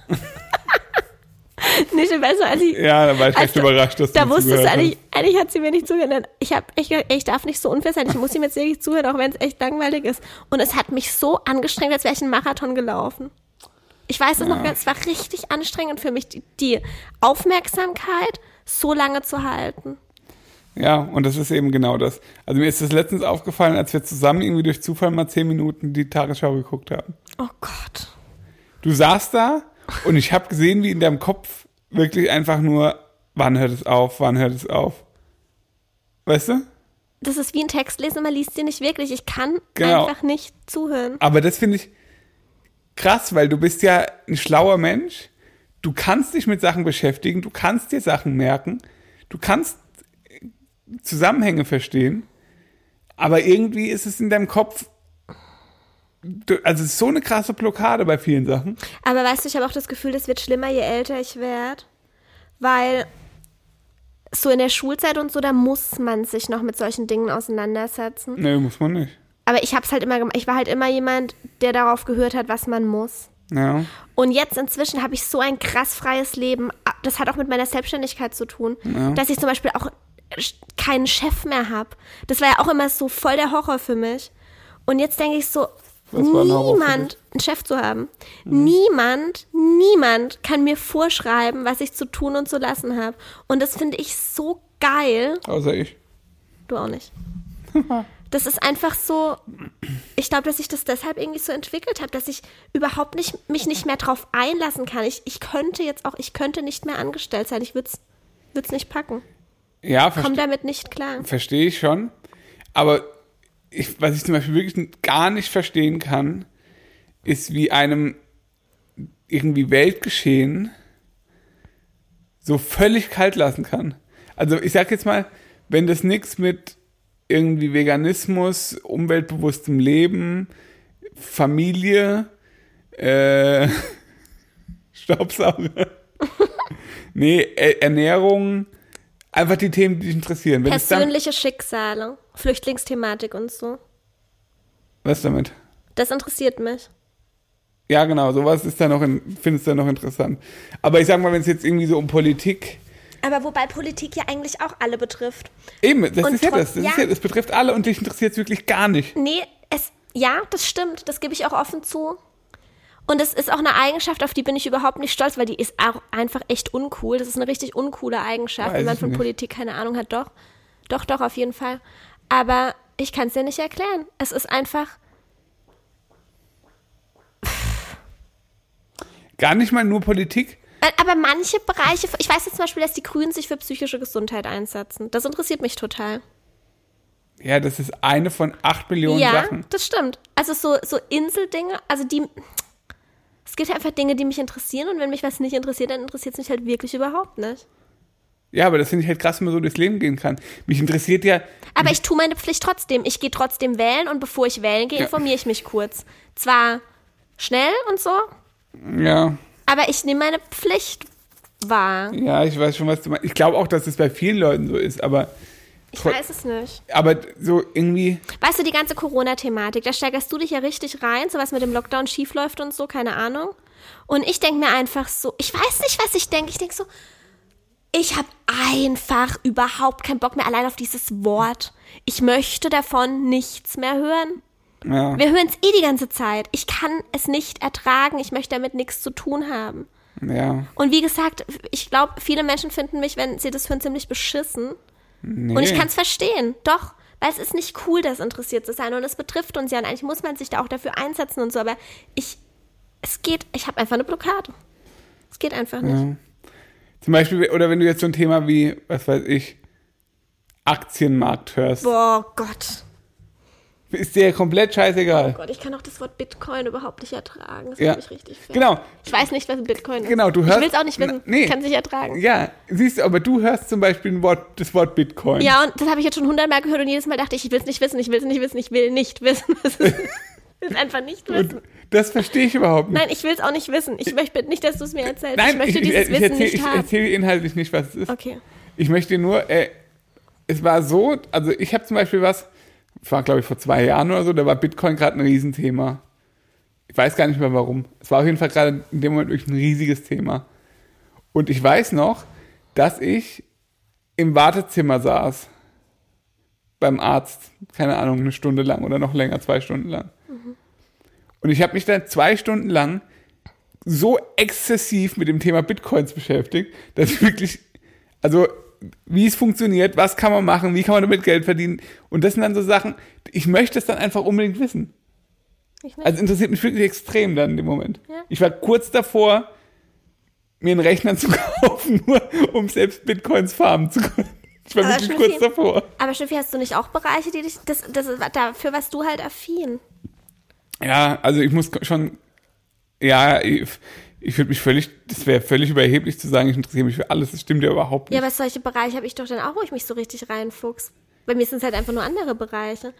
nicht besser als ich. Ja, da war ich recht Also, überrascht, dass Da du wusstest du zugehört eigentlich, eigentlich hat sie mir nicht zugehört. Ich habe echt gedacht, ey, ich darf nicht so unfair sein. Ich muss ihm jetzt wirklich zuhören, auch wenn es echt langweilig ist. Und es hat mich so angestrengt, als wäre ich einen Marathon gelaufen. Ich weiß es noch ganz, es war richtig anstrengend für mich, die, die Aufmerksamkeit so lange zu halten. Ja, und das ist eben genau das. Also mir ist das letztens aufgefallen, als wir zusammen irgendwie durch Zufall mal zehn Minuten die Tagesschau geguckt haben. Oh Gott. Du saßt da und ich habe gesehen, wie in deinem Kopf wirklich einfach nur, wann hört es auf, wann hört es auf. Weißt du? Das ist wie ein Text lesen, man liest sie nicht wirklich. Ich kann Genau. einfach nicht zuhören. Aber das finde ich krass, weil du bist ja ein schlauer Mensch. Du kannst dich mit Sachen beschäftigen, du kannst dir Sachen merken, du kannst Zusammenhänge verstehen, aber irgendwie ist es in deinem Kopf, also es ist so eine krasse Blockade bei vielen Sachen. Aber weißt du, ich habe auch das Gefühl, das wird schlimmer, je älter ich werde. Weil so in der Schulzeit und so, da muss man sich noch mit solchen Dingen auseinandersetzen. Nee, muss man nicht. Aber ich hab's halt immer gemacht. Ich war halt immer jemand, der darauf gehört hat, was man muss. Ja, Und jetzt inzwischen habe ich so ein krass freies Leben. Das hat auch mit meiner Selbstständigkeit zu tun, dass ich zum Beispiel auch keinen Chef mehr habe. Das war ja auch immer so voll der Horror für mich. Und jetzt denke ich so, Ein niemand, einen Chef zu haben, niemand, niemand kann mir vorschreiben, was ich zu tun und zu lassen habe. Und das finde ich so geil. außer ich. Du auch nicht. Das ist einfach so, ich glaube, dass ich das deshalb irgendwie so entwickelt habe, dass ich überhaupt nicht, mich nicht mehr drauf einlassen kann. Ich, ich könnte jetzt auch, ich könnte nicht mehr angestellt sein. Ich würde es nicht packen. Ja, Komm verstehe damit nicht klar. versteh ich schon. Aber ich, was ich zum Beispiel wirklich gar nicht verstehen kann, ist, wie einem irgendwie Weltgeschehen so völlig kalt lassen kann. Also ich sag jetzt mal, wenn das nichts mit irgendwie Veganismus, umweltbewusstem Leben, Familie, äh, Staubsauger, nee, Er- Ernährung, einfach die Themen, die dich interessieren. Wenn Persönliche Schicksale, Flüchtlingsthematik und so. was damit? Das interessiert mich. Ja, genau, sowas ist da noch, in, findest du da noch interessant. Aber ich sag mal, wenn es jetzt irgendwie so um Politik, Aber wobei Politik ja eigentlich auch alle betrifft. eben, das Und ist ja das, das, ist ja. ja, das betrifft alle und dich interessiert es wirklich gar nicht. Nee, es, ja, das stimmt. Das gebe ich auch offen zu. Und es ist auch eine Eigenschaft, auf die bin ich überhaupt nicht stolz, weil die ist auch einfach echt uncool. Das ist eine richtig uncoole Eigenschaft, Weiß wenn man von nicht. Politik keine Ahnung hat. Doch, doch, doch, auf jeden Fall. Aber ich kann es dir nicht erklären. Es ist einfach, Gar nicht mal nur Politik. äh, aber manche Bereiche, ich weiß jetzt zum Beispiel, dass die Grünen sich für psychische Gesundheit einsetzen. Das interessiert mich total. Ja, das ist eine von acht Millionen ja, Sachen. das stimmt. Also so, so Inseldinge, also die, es gibt einfach Dinge, die mich interessieren und wenn mich was nicht interessiert, dann interessiert es mich halt wirklich überhaupt nicht. Ja, aber das finde ich halt krass, wenn man so durchs Leben gehen kann. Mich interessiert ja, Aber ich tue meine Pflicht trotzdem. Ich gehe trotzdem wählen und bevor ich wählen gehe, Ja. informiere ich mich kurz. Zwar schnell und so, ja, aber ich nehme meine Pflicht wahr. ja, ich weiß schon, was du meinst. Ich glaube auch, dass es bei vielen Leuten so ist, aber, Ich weiß es nicht. aber so irgendwie, Weißt du, die ganze Corona-Thematik, da steigerst du dich ja richtig rein, so was mit dem Lockdown schiefläuft und so, keine Ahnung. Und ich denke mir einfach so, ich weiß nicht, was ich denke. Ich denke so, ich habe einfach überhaupt keinen Bock mehr allein auf dieses Wort. Ich möchte davon nichts mehr hören. ja, Wir hören es eh die ganze Zeit. Ich kann es nicht ertragen. Ich möchte damit nichts zu tun haben. ja. Und wie gesagt, ich glaube, viele Menschen finden mich, wenn sie das hören, ziemlich beschissen. Nee. Und ich kann es verstehen. Doch. weil es ist nicht cool, das interessiert zu sein und es betrifft uns ja und eigentlich muss man sich da auch dafür einsetzen und so, aber ich, es geht, ich habe einfach eine Blockade. Es geht einfach nicht. Ja. Zum Beispiel, oder wenn du jetzt so ein Thema wie, was weiß ich, Aktienmarkt hörst, Boah, Gott. Ist dir komplett scheißegal. Oh Gott, ich kann auch das Wort Bitcoin überhaupt nicht ertragen. Das Ja. mich richtig fertig. Genau. Ich weiß nicht, was Bitcoin ist. Genau, du hörst- Ich will es auch nicht wissen. Nee. Ich kann es nicht ertragen. Ja, siehst du, aber du hörst zum Beispiel ein Wort, das Wort Bitcoin. Ja, und das habe ich jetzt schon hundertmal gehört und jedes Mal dachte ich, ich will es nicht wissen, ich will es nicht wissen, ich will nicht wissen. es ist. Ich will es einfach nicht wissen. Und das verstehe ich überhaupt nicht. Nein, ich will es auch nicht wissen. Ich möchte nicht, dass du es mir erzählst. Nein, ich möchte ich, dieses ich, Wissen erzähle nicht ich haben. erzähl inhaltlich nicht, was es ist. Okay. Ich möchte nur, äh, es war so, also ich habe zum Beispiel was, war glaube ich vor zwei Jahren oder so, da war Bitcoin gerade ein Riesenthema. Ich weiß gar nicht mehr warum. Es war auf jeden Fall gerade in dem Moment wirklich ein riesiges Thema. Und ich weiß noch, dass ich im Wartezimmer saß. Beim Arzt. Keine Ahnung, eine Stunde lang oder noch länger, zwei Stunden lang. Und ich habe mich dann zwei Stunden lang so exzessiv mit dem Thema Bitcoins beschäftigt, dass ich wirklich, also wie es funktioniert, was kann man machen, wie kann man damit Geld verdienen. Und das sind dann so Sachen, ich möchte es dann einfach unbedingt wissen. Ich. Also interessiert mich wirklich extrem dann in dem Moment. Ja. Ich war kurz davor, mir einen Rechner zu kaufen, nur um selbst Bitcoins farmen zu können. Ich war Aber wirklich Schnüffi- kurz davor. Aber Steffi, hast du nicht auch Bereiche, die dich, das, das dafür warst du halt affin. Ja, also ich muss schon, ja, ich, würde mich völlig, das wäre völlig überheblich zu sagen, ich interessiere mich für alles. Das stimmt ja überhaupt nicht. Ja, aber solche Bereiche habe ich doch dann auch, wo ich mich so richtig reinfuchs. Bei mir sind es halt einfach nur andere Bereiche.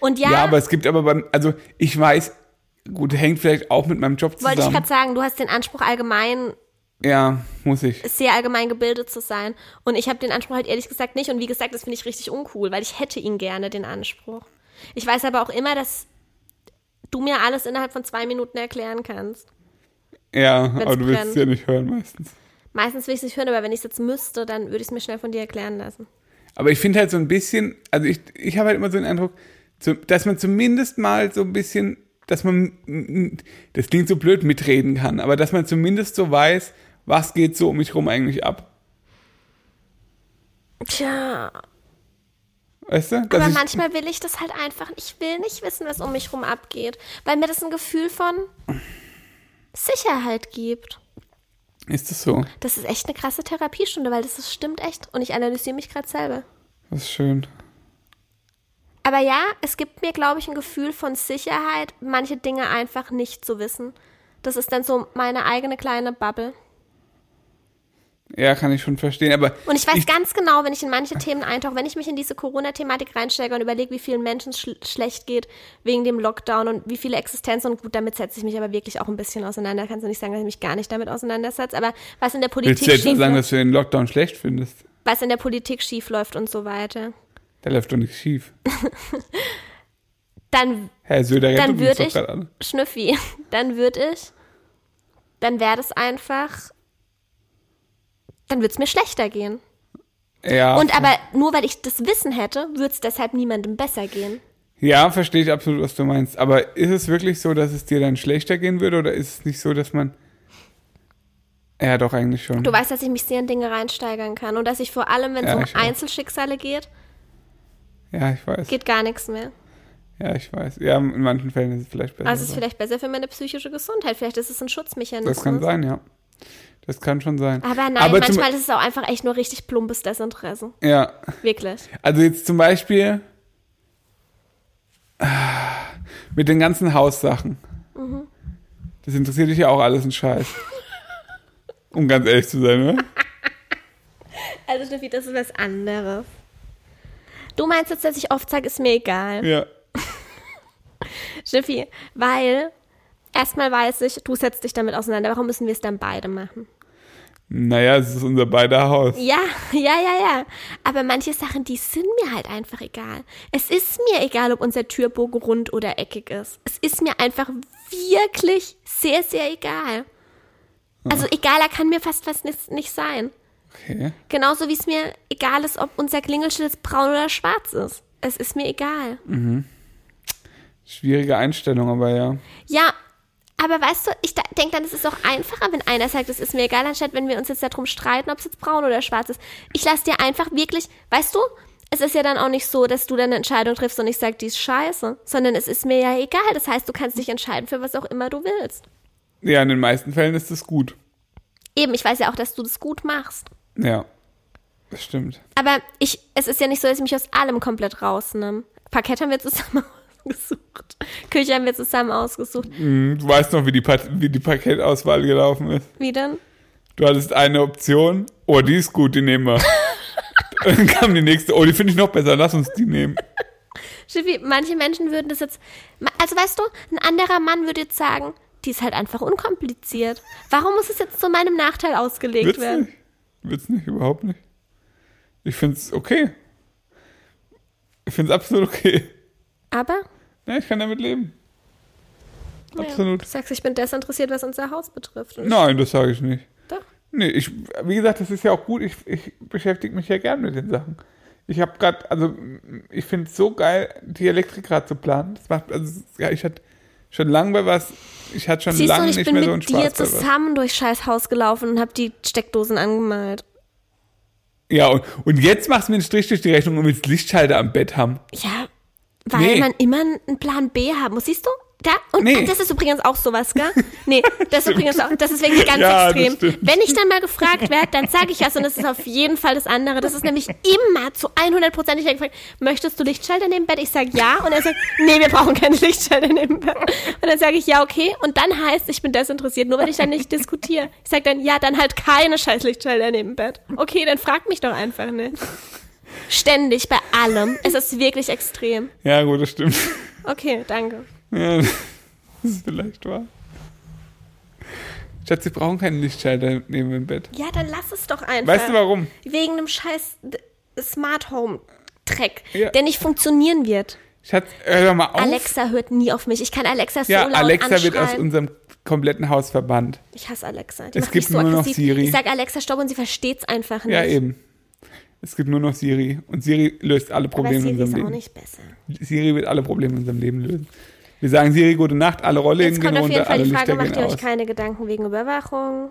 Und ja, Ja, aber es gibt aber beim, also ich weiß, gut, hängt vielleicht auch mit meinem Job wollte ich zusammen. gerade sagen, du hast den Anspruch allgemein Ja, muss ich. sehr allgemein gebildet zu sein. Und ich habe den Anspruch halt ehrlich gesagt nicht. Und wie gesagt, das finde ich richtig uncool, weil ich hätte ihn gerne, den Anspruch. Ich weiß aber auch immer, dass du mir alles innerhalb von zwei Minuten erklären kannst. Ja, Wenn's aber du willst es ja nicht hören meistens. Meistens will ich es nicht hören, aber wenn ich es jetzt müsste, dann würde ich es mir schnell von dir erklären lassen. Aber ich finde halt so ein bisschen, also ich, ich habe halt immer so den Eindruck, dass man zumindest mal so ein bisschen, dass man, das klingt so blöd, mitreden kann, aber dass man zumindest so weiß, was geht so um mich rum eigentlich ab. Tja, Weißt du? Aber manchmal will ich das halt einfach. Ich will nicht wissen, was um mich rum abgeht, weil mir das ein Gefühl von Sicherheit gibt. ist das so? Das ist echt eine krasse Therapiestunde, weil das, das stimmt echt. Und ich analysiere mich gerade selber. Das ist schön. Aber ja, es gibt mir, glaube ich, ein Gefühl von Sicherheit, manche Dinge einfach nicht zu wissen. Das ist dann so meine eigene kleine Bubble. Ja, kann ich schon verstehen, aber Und ich weiß ganz genau, wenn ich in manche Themen eintauche, wenn ich mich in diese Corona-Thematik reinsteige und überlege, wie vielen Menschen schl schlecht geht wegen dem Lockdown und wie viele Existenzen und gut, damit setze ich mich aber wirklich auch ein bisschen auseinander. Kannst du nicht sagen, dass ich mich gar nicht damit auseinandersetze, aber was in der willst Politik du jetzt schief sagen, läuft, dass du den Lockdown schlecht findest? was in der Politik schief läuft und so weiter, Da läuft doch nichts schief. dann Herr Söder Dann würde ich. Schnüffi, dann würde ich, dann wäre das einfach, dann würde es mir schlechter gehen. Ja, Und aber nur weil ich das Wissen hätte, würde es deshalb niemandem besser gehen. ja, verstehe ich absolut, was du meinst. Aber ist es wirklich so, dass es dir dann schlechter gehen würde oder ist es nicht so, dass man ja, doch eigentlich schon. Du weißt, dass ich mich sehr in Dinge reinsteigern kann und dass ich vor allem, wenn es Ja, um. Einzelschicksale geht, Ja, ich weiß. geht gar nichts mehr. Ja, ich weiß. Ja, in manchen Fällen ist es vielleicht besser. Also es ist vielleicht besser für meine psychische Gesundheit. Vielleicht ist es ein Schutzmechanismus. das kann sein, ja. Das kann schon sein. Aber nein, Aber manchmal ist es auch einfach echt nur richtig plumpes Desinteresse. Ja, Wirklich. also jetzt zum Beispiel ah, mit den ganzen Haussachen. Mhm. Das interessiert dich ja auch alles ein Scheiß. Um ganz ehrlich zu sein, ne? Also Steffi, das ist was anderes. Du meinst jetzt, dass ich oft sage, ist mir egal. Ja. Steffi, weil erstmal weiß ich, du setzt dich damit auseinander. Warum müssen wir es dann beide machen? Naja, es ist unser beider Haus. Ja, ja, ja, ja. Aber manche Sachen, die sind mir halt einfach egal. Es ist mir egal, ob unser Türbogen rund oder eckig ist. Es ist mir einfach wirklich sehr, sehr egal. Also egaler kann mir fast was nicht, nicht sein. Okay. Genauso wie es mir egal ist, ob unser Klingelschild braun oder schwarz ist. Es ist mir egal. Schwierige Einstellung, aber ja. Ja, aber weißt du, ich denke dann, es ist auch einfacher, wenn einer sagt, es ist mir egal, anstatt wenn wir uns jetzt darum streiten, ob es jetzt braun oder schwarz ist. Ich lasse dir einfach wirklich, weißt du, es ist ja dann auch nicht so, dass du dann eine Entscheidung triffst und ich sag, die ist scheiße, sondern es ist mir ja egal. Das heißt, du kannst dich entscheiden für was auch immer du willst. Ja, in den meisten Fällen ist das gut. Eben, ich weiß ja auch, dass du das gut machst. Ja, das stimmt. Aber ich, es ist ja nicht so, dass ich mich aus allem komplett rausnehme. Parkett haben wir zusammen ausgesucht. Küche haben wir zusammen ausgesucht. Mhm, Du weißt noch, wie die, wie die Paketauswahl gelaufen ist. Wie denn? Du hattest eine Option, oh, die ist gut, die nehmen wir. Dann kam die nächste, oh, die finde ich noch besser, lass uns die nehmen. Schiffi, manche Menschen würden das jetzt. Also weißt du, ein anderer Mann würde jetzt sagen, die ist halt einfach unkompliziert. Warum muss es jetzt zu meinem Nachteil ausgelegt Wird's werden? nicht. Wird's nicht, überhaupt nicht. Ich find's okay. Ich find's absolut okay. Aber Ja, ich kann damit leben. Absolut. Ja, du sagst, ich bin desinteressiert, was unser Haus betrifft. Nein, das sage ich nicht. Doch. Nee, ich, wie gesagt, das ist ja auch gut. Ich, ich beschäftige mich ja gern mit den Sachen. Ich habe gerade, also ich finde es so geil, die Elektrik gerade zu planen. Das macht, also ja, ich hatte schon lange bei was, ich hatte schon Siehst lange ich nicht bin mehr mit so einen dir Spaß bei was. zusammen durchs scheiß Haus gelaufen und habe die Steckdosen angemalt. Ja, und, und jetzt machst du mir einen Strich durch die Rechnung und willst Lichtschalter am Bett haben. Ja, weil Nee. man immer einen Plan B haben muss. Siehst du? Da, und Nee. das ist übrigens auch sowas, gell? Nee, das ist übrigens auch, das ist wirklich ganz Ja, extrem. Wenn ich dann mal gefragt werde, dann sage ich was und das ist auf jeden Fall das andere. Das ist nämlich immer zu 100 Prozent. Ich werde gefragt, möchtest du Lichtschalter neben Bett? Ich sage ja und er sagt, nee, wir brauchen keine Lichtschalter neben dem Bett. Und dann sage ich ja, okay. Und dann heißt, ich bin desinteressiert, nur weil ich dann nicht diskutiere. Ich sage dann, ja, dann halt keine scheiß Lichtschalter neben dem Bett. Okay, dann frag mich doch einfach nicht. Ständig, bei allem. Es ist wirklich extrem. Ja, gut, das stimmt. Okay, danke. Ja, das ist vielleicht wahr. Schatz, Sie brauchen keinen Lichtschalter neben dem Bett. Ja, dann lass es doch einfach. Weißt du warum? Wegen einem scheiß Smart Home Dreck, Ja. der nicht funktionieren wird. Schatz, hör doch mal auf. Alexa hört nie auf mich. Ich kann Alexa so ja, laut Alexa wird aus anschreien. unserem kompletten Haus verbannt. Ich hasse Alexa. Die Es macht gibt mich so nur noch aggressiv. Siri. Ich sag Alexa stopp und sie versteht's einfach nicht. Ja, eben. Es gibt nur noch Siri. Und Siri löst alle Probleme in Siri ist unserem auch Leben. nicht besser. Siri wird alle Probleme in unserem Leben lösen. Wir sagen Siri, gute Nacht, alle Rollläden Jetzt kommt auf jeden Fall die Frage, Lichter macht ihr euch aus. keine Gedanken wegen Überwachung?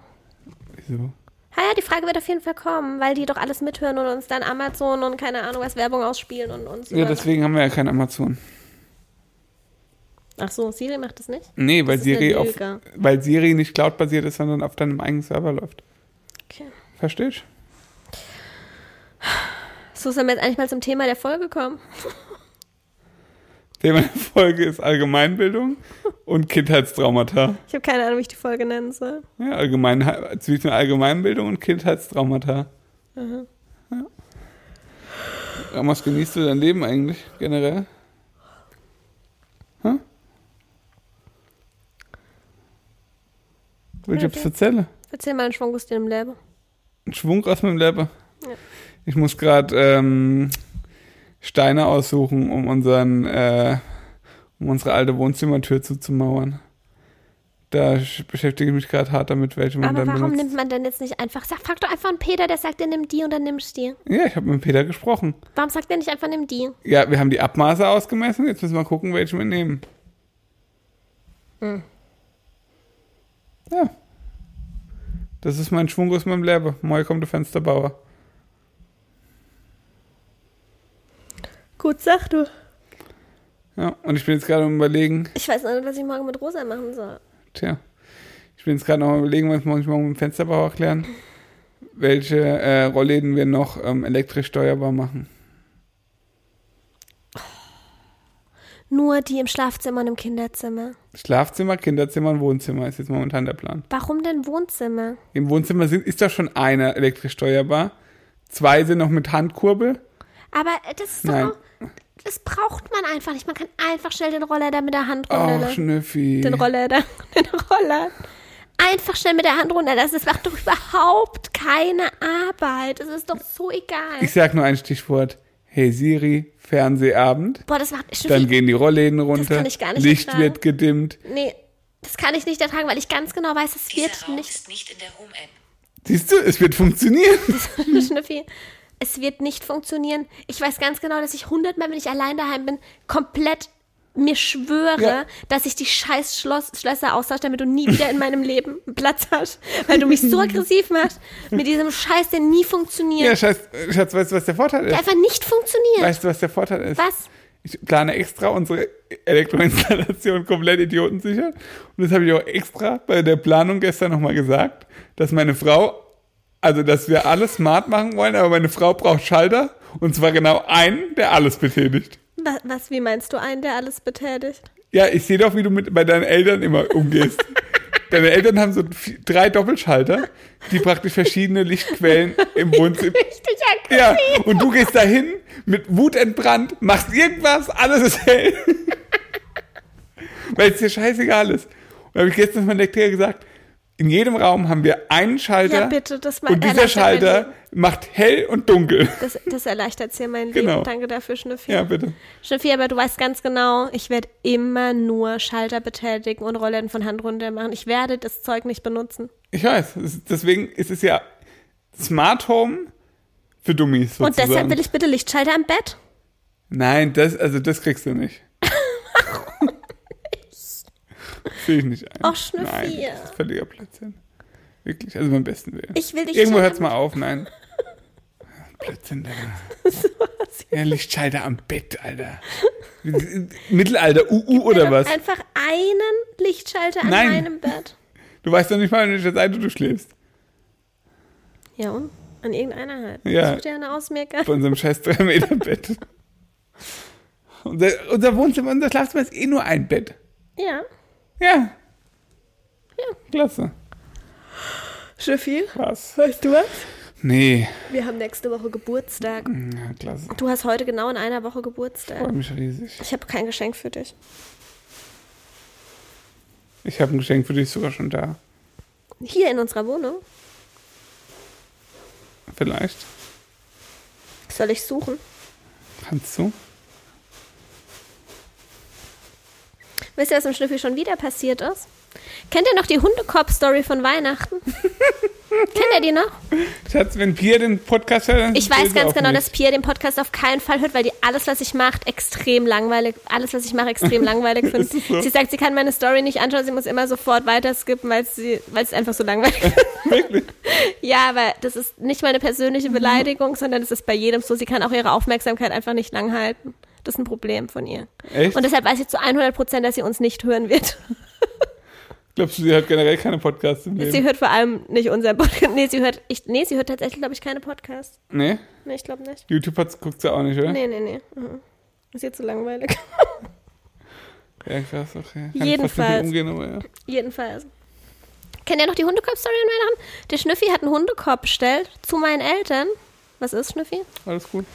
Wieso? Ha, ja, die Frage wird auf jeden Fall kommen, weil die doch alles mithören und uns dann Amazon und keine Ahnung was Werbung ausspielen und uns. Ja, deswegen haben wir ja kein Amazon. Ach so, Siri macht das nicht? Nee, weil Siri, auf, weil Siri nicht cloud-basiert ist, sondern auf deinem eigenen Server läuft. Okay. Verstehst So sind wir jetzt eigentlich mal zum Thema der Folge kommen. Thema der Folge ist Allgemeinbildung und Kindheitstraumata. Ich habe keine Ahnung, wie ich die Folge nennen soll. Ja, allgemein, zwischen Allgemeinbildung und Kindheitstraumata. Ja. Was genießt du dein Leben eigentlich generell? Hä? Will ich Okay. etwas erzählen? Erzähl mal einen Schwung aus dem Leben. Ein Schwung aus meinem Leben. Ich muss gerade ähm, Steine aussuchen, um unseren, äh, um unsere alte Wohnzimmertür zuzumauern. Da sch- beschäftige ich mich gerade hart damit, welche man Aber dann warum benutzt. nimmt man denn jetzt nicht einfach, sag, frag doch einfach einen Peter, der sagt, der nimmt die und dann nimmst du die. Ja, ich habe mit Peter gesprochen. Warum sagt der nicht einfach, nimm die? Ja, wir haben die Abmaße ausgemessen, jetzt müssen wir gucken, welche wir nehmen. Hm. Ja. Das ist mein Schwung aus meinem Leben. Morgen kommt der Fensterbauer. Gut, sag du. Ja, und ich bin jetzt gerade am überlegen, Ich weiß noch nicht, was ich morgen mit Rosa machen soll. tja, ich bin jetzt gerade noch am überlegen, was muss ich morgen mit dem Fensterbauer erklären, welche äh, Rollläden wir noch ähm, elektrisch steuerbar machen. Nur die im Schlafzimmer und im Kinderzimmer. Schlafzimmer, Kinderzimmer und Wohnzimmer ist jetzt momentan der Plan. Warum denn Wohnzimmer? Im Wohnzimmer sind, ist doch schon einer elektrisch steuerbar. Zwei sind noch mit Handkurbel. Aber äh, das ist doch Nein. auch, das braucht man einfach nicht. Man kann einfach schnell den Roller da mit der Hand Oh, runterlassen. Schnüffi. den Roller da, den Roller. Einfach schnell mit der Hand runterlassen. Das macht doch überhaupt keine Arbeit. Es ist doch so egal. Ich sag nur ein Stichwort. Hey Siri, Fernsehabend. Boah, das macht Dann Steffi, gehen die Rollläden runter. kann ich gar nicht Licht ertragen. wird gedimmt. Nee, das kann ich nicht ertragen, weil ich ganz genau weiß, es Dieser wird Raum nicht. ist nicht in der Home-App. Siehst du, es wird funktionieren. Schnüffi, es wird nicht funktionieren. Ich weiß ganz genau, dass ich hundertmal, wenn ich allein daheim bin, komplett mir schwöre, Ja. dass ich die scheiß Schloss, Schlösser austausche, damit du nie wieder in meinem Leben einen Platz hast. Weil du mich so aggressiv machst mit diesem Scheiß, der nie funktioniert. Ja, Schatz, Schatz, weißt du, was der Vorteil der ist? einfach nicht funktioniert. Weißt du, was der Vorteil ist? Was? Ich plane extra unsere Elektroinstallation komplett idiotensicher. Und das habe ich auch extra bei der Planung gestern nochmal gesagt, dass meine Frau, also dass wir alles smart machen wollen, aber meine Frau braucht Schalter und zwar genau einen, der alles betätigt. Was, was, wie meinst du einen, der alles betätigt? Ja, ich sehe doch, wie du mit bei deinen Eltern immer umgehst. Deine Eltern haben so drei Doppelschalter, die praktisch verschiedene Lichtquellen im Wohnzimmer. Richtig Ja, aggressiv. und du gehst dahin mit Wut entbrannt, machst irgendwas, alles ist hell. Weil es dir scheißegal ist. Und da habe ich gestern von der Claire gesagt, in jedem Raum haben wir einen Schalter Ja, bitte, das und dieser Schalter Leben. macht hell und dunkel. Das, das erleichtert sehr mein Leben. Genau. Danke dafür, Schnüffi. Ja, bitte. Schnüffi, aber du weißt ganz genau, ich werde immer nur Schalter betätigen und Rollen von Hand runter machen. Ich werde das Zeug nicht benutzen. Ich weiß, deswegen ist es ja Smart Home für Dummies sozusagen. Und deshalb will ich bitte Lichtschalter am Bett. Nein, das, also das kriegst du nicht. Sehe ich nicht ein. Och, Schnüffi. Nein, das ist völliger Blödsinn. Wirklich, also beim besten Willen. Ich will dich Irgendwo nicht hört's mal auf, nein. Blödsinn, Alter. Ja, Lichtschalter am Bett, Alter. Mittelalter, UU oder was? Einfach einen Lichtschalter an Nein. meinem Bett. Du weißt doch nicht mal, an welcher Seite du schläfst. Ja, und? An irgendeiner halt. Ja. Such dir eine aus, Mirka. Bei unserem scheiß 3 Meter Bett. Unser, unser Wohnzimmer, unser Schlafzimmer ist eh nur ein Bett. Ja. Ja. Ja, klasse. Schnüffi, Krass. weißt du was? Nee. Wir haben nächste Woche Geburtstag. Ja, klasse. Du hast heute genau in einer Woche Geburtstag. Freue mich riesig. Ich habe kein Geschenk für dich. Ich habe ein Geschenk für dich sogar schon da. Hier in unserer Wohnung. Vielleicht. Soll ich suchen? Kannst du? Wisst ihr, was im Schnüffel schon wieder passiert ist? Kennt ihr noch die Hundekorb-Story von Weihnachten? Kennt ihr die noch? Schatz, wenn Pia den Podcast hört, Ich weiß ganz genau, mich. dass Pia den Podcast auf keinen Fall hört, weil die alles, was ich mache, extrem langweilig, alles, was ich mache, extrem langweilig findet. So? Sie sagt, sie kann meine Story nicht anschauen, sie muss immer sofort weiter skippen, weil sie, weil es einfach so langweilig ist. Wirklich? Ja, aber das ist nicht mal eine persönliche Beleidigung, sondern es ist bei jedem so. Sie kann auch ihre Aufmerksamkeit einfach nicht lang halten. Das ist ein Problem von ihr. Echt? Und deshalb weiß ich zu 100 Prozent, dass sie uns nicht hören wird. Glaubst du, sie hört generell keine Podcasts im Leben? Sie hört vor allem nicht unseren Podcast. Nee, sie hört, ich, nee, sie hört tatsächlich, glaube ich, keine Podcasts. nee? Nee, ich glaube nicht. YouTube guckt sie auch nicht, oder? Nee, nee, nee. Mhm. Ist jetzt zu langweilig. Ja, krass, okay. Kann Jedenfalls. umgehen, aber ja. Jedenfalls. Kennt ihr noch die Hundekorb-Story an Weihnachten? Der Schnüffi hat einen Hundekorb bestellt zu meinen Eltern. Was ist, Schnüffi? Alles gut.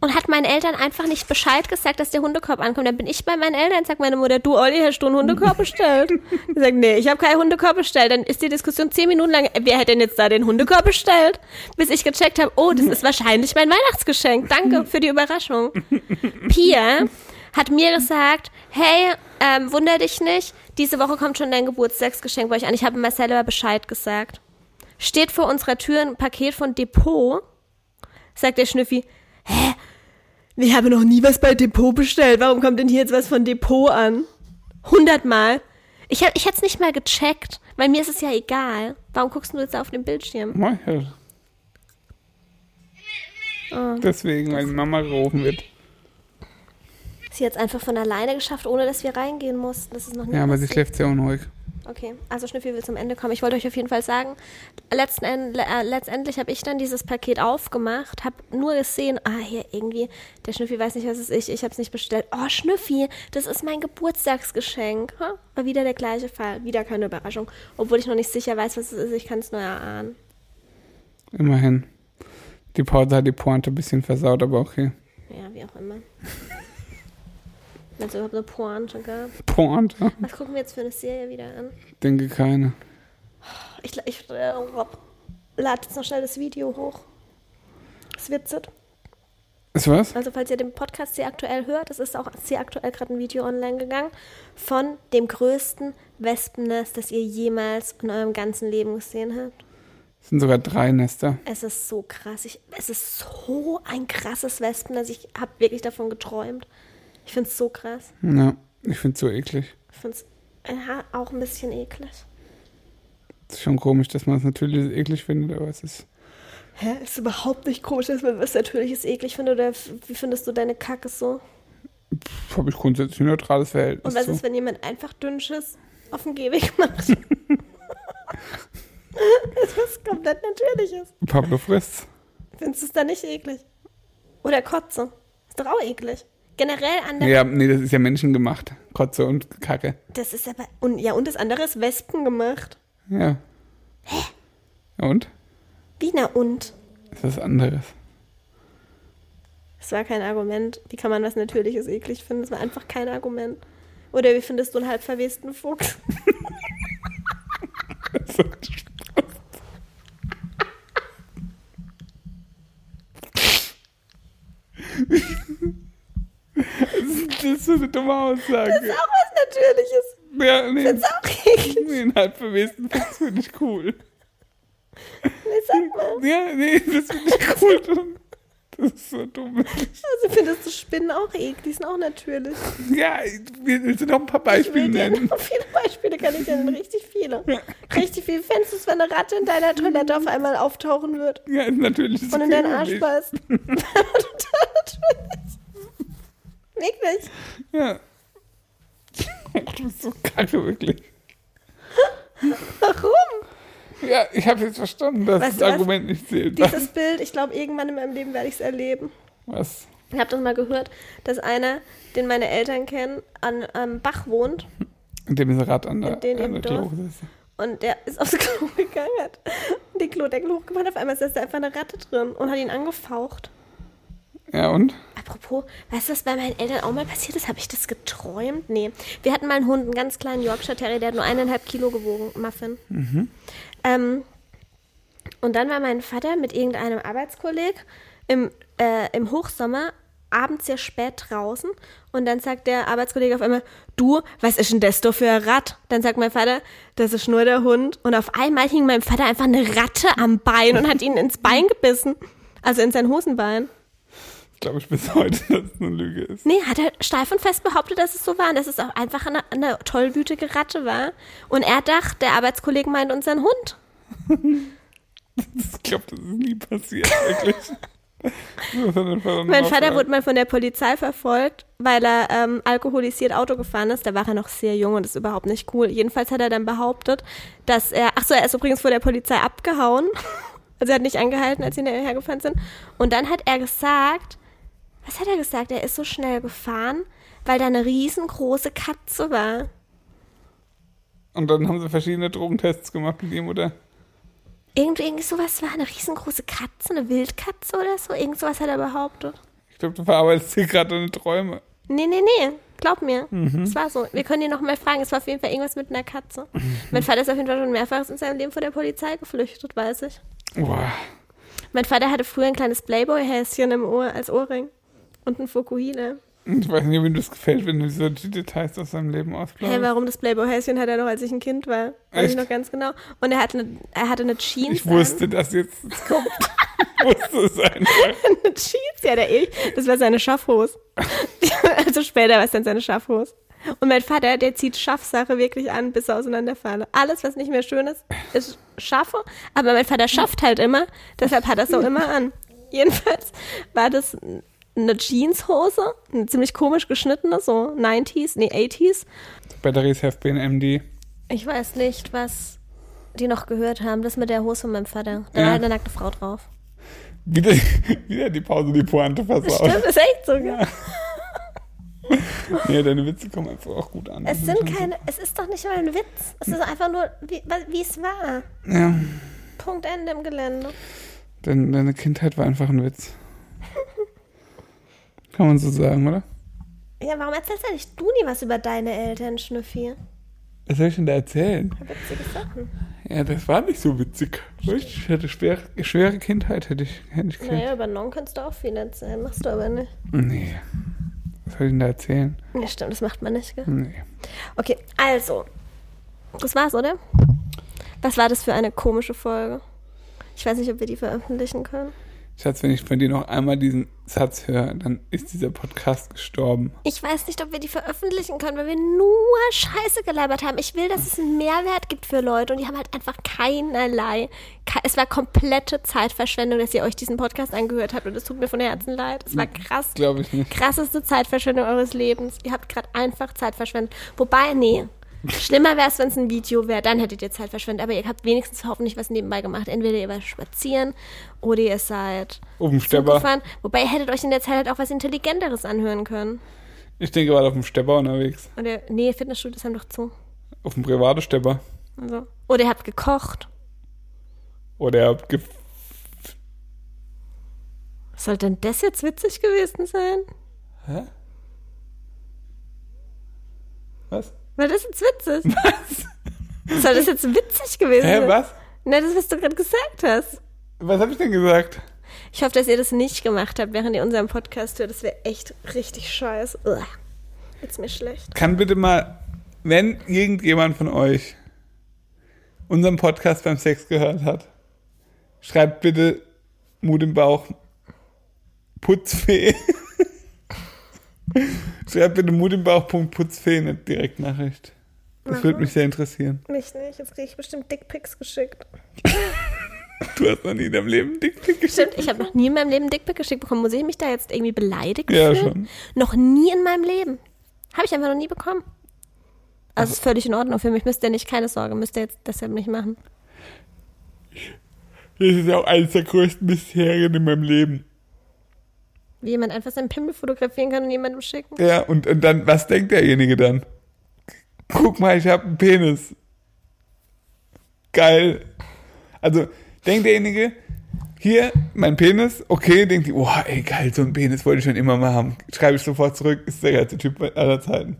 Und hat meinen Eltern einfach nicht Bescheid gesagt, dass der Hundekorb ankommt. Dann bin ich bei meinen Eltern, sagt meine Mutter, du Olli, hast du einen Hundekorb bestellt? Ich sag, nee, ich habe keinen Hundekorb bestellt. Dann ist die Diskussion zehn Minuten lang, wer hat denn jetzt da den Hundekorb bestellt? Bis ich gecheckt habe, oh, das ist wahrscheinlich mein Weihnachtsgeschenk. Danke für die Überraschung. Pia hat mir gesagt, hey, ähm, wunder dich nicht, diese Woche kommt schon dein Geburtstagsgeschenk bei euch an. Ich habe Marcel aber Bescheid gesagt. Steht vor unserer Tür ein Paket von Depot, sagt der Schnüffi, hä? Ich habe noch nie was bei Depot bestellt. Warum kommt denn hier jetzt was von Depot an? Hundertmal. Ich, hab, ich hätte es nicht mal gecheckt, weil mir ist es ja egal. Warum guckst du jetzt auf den Bildschirm? Halt. Oh. Deswegen, weil Mama gerufen wird. Sie hat es einfach von alleine geschafft, ohne dass wir reingehen mussten. Das ist noch nie Ja, aber sie schläft sehr unruhig. Okay, also Schnüffi will zum Ende kommen. Ich wollte euch auf jeden Fall sagen, letzten End, äh, letztendlich habe ich dann dieses Paket aufgemacht, habe nur gesehen, ah, hier irgendwie, der Schnüffi weiß nicht, was es ist, ich habe es nicht bestellt. Oh, Schnüffi, das ist mein Geburtstagsgeschenk. Ha? War wieder der gleiche Fall, wieder keine Überraschung. Obwohl ich noch nicht sicher weiß, was es ist, ich kann es nur erahnen. Immerhin. Die Pause hat die Pointe ein bisschen versaut, aber okay. Ja, wie auch immer. Wenn es überhaupt eine Pointe gab. Pointe? Was gucken wir jetzt für eine Serie wieder an? Denke keine. Ich, ich äh, lade jetzt noch schnell das Video hoch. Es witzig. Ist was? Also falls ihr den Podcast sehr aktuell hört, es ist auch sehr aktuell gerade ein Video online gegangen von dem größten Wespennest, das ihr jemals in eurem ganzen Leben gesehen habt. Es sind sogar drei Nester. Es ist so krass. Ich, es ist so ein krasses Wespennest. Ich habe wirklich davon geträumt. Ich find's so krass. Ja, ich finde es so eklig. Ich find's ja, auch ein bisschen eklig. Es ist schon komisch, dass man es natürlich eklig findet, aber es ist. Hä? Ist überhaupt nicht komisch, dass man was Natürliches eklig findet. Oder wie findest du deine Kacke so? Habe ich grundsätzlich ein neutrales Verhältnis Und was zu. ist, wenn jemand einfach Dünnschiss auf dem Gehweg macht? das ist komplett Natürliches. Pablo frisst. Findest du es dann nicht eklig? Oder Kotze? Ist doch auch eklig. Generell an der. Ja, nee, das ist ja menschengemacht. Kotze und Kacke. Das ist aber. Und, ja, und das andere ist Wespen gemacht. Ja. Hä? Und? Wie na und? Das ist was anderes. Das war kein Argument. Wie kann man was Natürliches eklig finden? Das war einfach kein Argument. Oder wie findest du einen halb verwesten Fuchs? Das ist so eine dumme Aussage. Das ist auch was Natürliches. Ja, nee. Das ist auch eklig. Nee, einen halb verwesten Fuchs finde ich cool. Nee, sag mal. Ja, nee, das finde ich cool. Das ist so dumm. Also findest du Spinnen auch eklig? Die sind auch natürlich. Ja, wir willst noch ein paar Beispiele nennen. noch viele Beispiele, kann ich nennen. Richtig viele. Richtig viel. Fändest du es, wenn eine Ratte in deiner Toilette auf einmal auftauchen wird Ja, ist natürlich. ist und in deinen für Arsch beißt? Total natürlich. Wirklich. Ja. Oh, du bist so kacke, wirklich. Warum? Ja, ich habe jetzt verstanden, dass Weißt das? Argument nicht zählt. Dieses Bild, ich glaube, irgendwann in meinem Leben werde ich es erleben. Was? Ich habe das mal gehört, dass einer, den meine Eltern kennen, an einem Bach wohnt In dem ist ein Rad an der, In den an der Dorf? Klo gesessen. und der ist aufs Klo gegangen, hat den Klodeckel hochgemacht, auf einmal ist da einfach eine Ratte drin und hat ihn angefaucht. Ja, und? Apropos, weißt du, was bei meinen Eltern auch mal passiert ist? Habe ich das geträumt? Nee. Wir hatten mal einen Hund, einen ganz kleinen Yorkshire Terrier, der hat nur eineinhalb Kilo gewogen, Muffin. Ähm, und dann war mein Vater mit irgendeinem Arbeitskolleg im, äh, im Hochsommer abends sehr spät draußen und dann sagt der Arbeitskollege auf einmal, du, was ist denn das da für ein Rad? Dann sagt mein Vater, das ist nur der Hund und auf einmal hing meinem Vater einfach eine Ratte am Bein und hat ihn ins Bein gebissen. Also in sein Hosenbein. Glaube ich bis heute, dass es eine Lüge ist. Nee, hat er steif und fest behauptet, dass es so war und dass es auch einfach eine, eine tollwütige Ratte war. Und er dachte, der Arbeitskollege meint unseren Hund. Ich glaube, das ist nie passiert, wirklich. Mein Vater wurde mal von der Polizei verfolgt, weil er ähm, alkoholisiert Auto gefahren ist. Da war er noch sehr jung und das ist überhaupt nicht cool. Jedenfalls hat er dann behauptet, dass er, ach so, er ist übrigens vor der Polizei abgehauen. Also er hat nicht angehalten, als sie hinterher gefahren sind. Und dann hat er gesagt, was hat er gesagt? Er ist so schnell gefahren, weil da eine riesengroße Katze war. Und dann haben sie verschiedene Drogentests gemacht mit ihm, oder? Irgendwie, irgendwie sowas war eine riesengroße Katze, eine Wildkatze oder so. Irgend sowas hat er behauptet. Ich glaube, du verarbeitest hier gerade deine Träume. Nee, nee, nee. Glaub mir. Mhm. Es war so. Wir können ihn noch mal fragen. Es war auf jeden Fall irgendwas mit einer Katze. mein Vater ist auf jeden Fall schon mehrfach in seinem Leben vor der Polizei geflüchtet, weiß ich. Boah. Mein Vater hatte früher ein kleines Playboy-Häschen im Ohr als Ohrring. Und ein Fokuhila. Ich weiß nicht, wie das gefällt, wenn du so die Details aus seinem Leben Hey, ausplaudest. warum das Playboy-Häschen hat er noch, als ich ein Kind war? Weiß ich Echt? noch ganz genau. Und er hatte eine, er hatte eine Jeans. Ich wusste, dass jetzt es kommt. ich wusste es einfach. An. Eine Jeans, ja, der ich. Das war seine Schaffhose. also später war es dann seine Schaffhose. Und mein Vater, der zieht Schaffsache wirklich an, bis er auseinanderfalle. Alles, was nicht mehr schön ist, ist Schaffe. Aber mein Vater schafft halt immer, deshalb hat er es auch immer an. Jedenfalls war das eine Jeanshose, eine ziemlich komisch geschnittene, so 90s, nee, 80s. Batteries have been MD. Ich weiß nicht, was die noch gehört haben. Das mit der Hose von meinem Vater. Da Ja. war halt eine nackte Frau drauf. Wieder, wieder die Pause, die Pointe versaut. Stimmt, ist echt so. Ja. Nee, deine Witze kommen einfach auch gut an. Es sind keine, es ist doch nicht mal ein Witz. Es ist einfach nur, wie, wie es war. Ja, Punkt Ende im Gelände. deine, deine Kindheit war einfach ein Witz. Kann man so sagen, oder? Ja, warum erzählst du nicht du nie was über deine Eltern, Schnüffi? Was soll ich denn da erzählen? Witzige Sachen. Ja, das war nicht so witzig. Ich hatte schwere, schwere Kindheit, hätte ich, hätte ich Naja, über Non kannst du auch viel erzählen. Machst du aber nicht. Nee. Was soll ich denn da erzählen? Ja, stimmt, das macht man nicht, gell? Nee. Okay, also. Das war's, oder? Was war das für eine komische Folge? Ich weiß nicht, ob wir die veröffentlichen können. Schatz, wenn ich von dir noch einmal diesen Satz höre, dann ist dieser Podcast gestorben. Ich weiß nicht, ob wir die veröffentlichen können, weil wir nur Scheiße gelabert haben. Ich will, dass es einen Mehrwert gibt für Leute und die haben halt einfach keinerlei. ke- Es war komplette Zeitverschwendung, dass ihr euch diesen Podcast angehört habt und es tut mir von Herzen leid. Es war krass. Glaube ich nicht. krasseste Zeitverschwendung eures Lebens. Ihr habt gerade einfach Zeit verschwendet. Wobei, nee. Schlimmer wäre es, wenn es ein Video wäre, dann hättet ihr Zeit verschwendet. Aber ihr habt wenigstens hoffentlich was nebenbei gemacht. Entweder ihr wart spazieren oder ihr seid Auf dem Zug Stepper. gefahren. Wobei ihr hättet euch in der Zeit halt auch was Intelligenteres anhören können. Ich denke, ihr wart auf dem Stepper unterwegs. Oder, nee, Fitnessstudios haben doch zu. Auf dem privaten Stepper. Also. Oder ihr habt gekocht. Oder ihr habt ge soll denn das jetzt witzig gewesen sein? Hä? Was? Weil das jetzt witzig. Was? Soll das jetzt witzig gewesen Hä, sein? was? Na, das, was du gerade gesagt hast. Was habe ich denn gesagt? Ich hoffe, dass ihr das nicht gemacht habt, während ihr unseren Podcast hört. Das wäre echt richtig scheiße. Ugh. Jetzt mir schlecht. Kann bitte mal, wenn irgendjemand von euch unseren Podcast beim Sex gehört hat, schreibt bitte Mut im Bauch Putzfee. schreibt bitte Mut im Bauch Punkt Putzfee eine Direktnachricht. Das würde mich sehr interessieren. Mich nicht. Jetzt kriege ich bestimmt Dickpics geschickt. Du hast noch nie in deinem Leben einen Dickpick geschickt. Stimmt, ich habe noch nie in meinem Leben Dickpic geschickt bekommen. Muss ich mich da jetzt irgendwie beleidigt Ja, fühlen? schon. Noch nie in meinem Leben. Habe ich einfach noch nie bekommen. Also ist völlig in Ordnung für mich. Müsst ihr nicht, keine Sorge, müsst ihr jetzt deshalb nicht machen. Das ist ja auch eines der größten Mysterien in meinem Leben. Wie jemand einfach seinen Pimmel fotografieren kann und jemandem schicken. Ja, und, und dann, was denkt derjenige dann? Guck mal, ich habe einen Penis. Geil. Also, denkt derjenige, hier, mein Penis, okay, denkt die, oh, ey, geil, so ein Penis wollte ich schon immer mal haben. Schreibe ich sofort zurück, ist der geilste Typ aller Zeiten.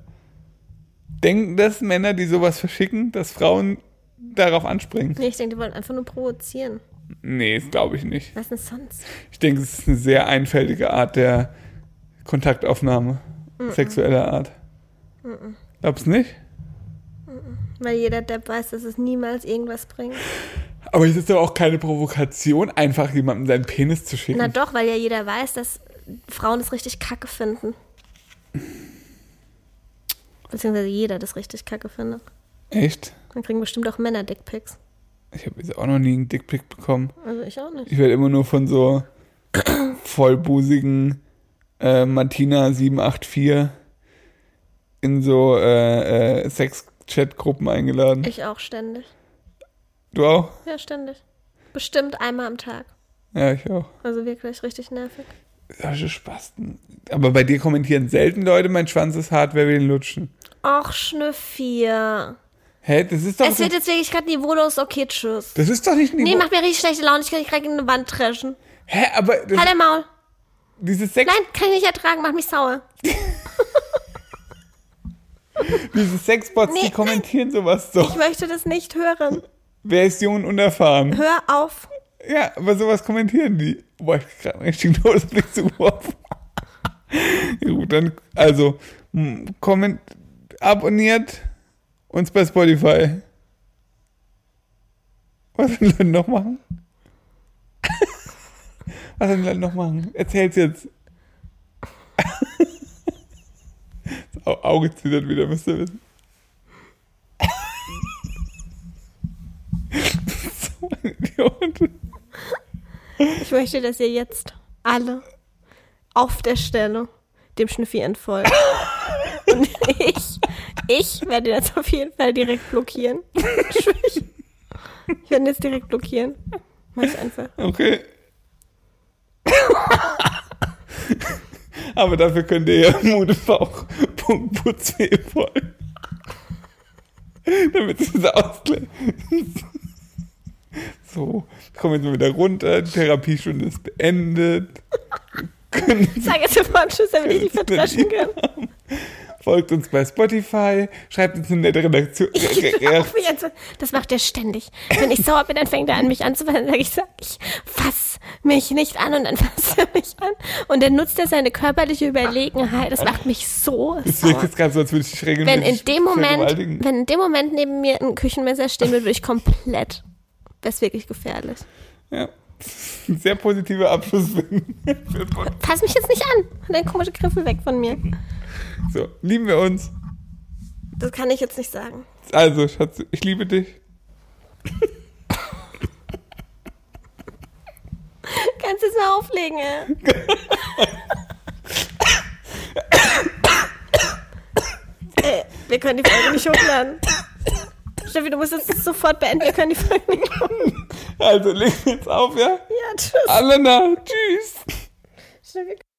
Denken das Männer, die sowas verschicken, dass Frauen darauf anspringen? Nee, ich denke, die wollen einfach nur provozieren. Nee, das glaube ich nicht. Was denn sonst? Ich denke, es ist eine sehr einfältige Art der Kontaktaufnahme. Sexueller Art. Glaubst du nicht? Weil jeder Depp weiß, dass es niemals irgendwas bringt. Aber es ist doch auch keine Provokation, einfach jemandem seinen Penis zu schicken. Na doch, weil ja jeder weiß, dass Frauen es richtig kacke finden. Beziehungsweise jeder das richtig kacke findet. Echt? Dann kriegen bestimmt auch Männer Dickpics. Ich habe jetzt auch noch nie einen Dickpick bekommen. Also ich auch nicht. Ich werde immer nur von so vollbusigen äh, Martina 784 in so äh, äh, Sex-Chat-Gruppen eingeladen. Ich auch ständig. Du auch? Ja, ständig. Bestimmt einmal am Tag. Ja, ich auch. Also wirklich richtig nervig. Solche Spasten. Aber bei dir kommentieren selten Leute, mein Schwanz ist hart, wer will ihn lutschen? Och, Schnüffi. Hä, das ist doch. Es wird jetzt wirklich gerade niveaulos. Okay, tschüss. das ist doch nicht Niveau. Nee, macht mir richtig schlechte Laune. Ich kann nicht direkt in eine Wand dreschen. Hä, aber Halt dein Maul. diese Sex, Nein, kann ich nicht ertragen. Macht mich sauer. diese Sexbots, Nee, die kommentieren sowas doch. Ich möchte das nicht hören. Wer ist jung und unerfahren? Hör auf. Ja, aber sowas kommentieren die. Boah, ich gerade einen richtigen Todesblick zu Kopf. ja, gut, dann, also, m, komment, abonniert uns bei Spotify. Was sollen die Leute noch machen? Was sollen die Leute noch machen? Erzähl's jetzt. Das Au- Auge zittert wieder, müsst ihr wissen. so ein Idiot. Ich möchte, dass ihr jetzt alle auf der Stelle dem Schnüffi entfolgt. Und ich, ich werde jetzt auf jeden Fall direkt blockieren. Ich ich werde jetzt direkt blockieren. Mach ich einfach. Okay. Aber dafür könnt ihr ja Mutebauch.putzweh folgen. Damit es ausklärt. So, kommen jetzt mal wieder runter. Die Therapiestunde ist beendet. Sag jetzt sofort Tschüss, damit ich dich verdreschen kann. Folgt uns bei Spotify, schreibt uns eine nette Redaktion. Das macht er ständig. Wenn ich sauer bin, dann fängt er an, mich anzufassen. Dann sage ich, fass mich nicht an und dann fasst er mich an. Und dann nutzt er seine körperliche Überlegenheit. Das macht mich so Es wirkt sauer. jetzt gerade so, als würde ich dich Wenn regelmäßig in dem Moment, wenn in dem Moment neben mir ein Küchenmesser stehen würde, würde ich komplett, das ist wirklich gefährlich. Ja. ein sehr positiver Abschluss. Fass mich jetzt nicht an. Dein komische Griffel weg von mir. So, lieben wir uns. Das kann ich jetzt nicht sagen. Also, Schatz, ich liebe dich. Kannst du es mal auflegen, ey? ey, wir können die Folge nicht hochladen. Steffi, du musst jetzt sofort beenden. Wir können die Folge nicht hochladen. Also, legen wir jetzt auf, ja? Ja, tschüss. Alena, tschüss.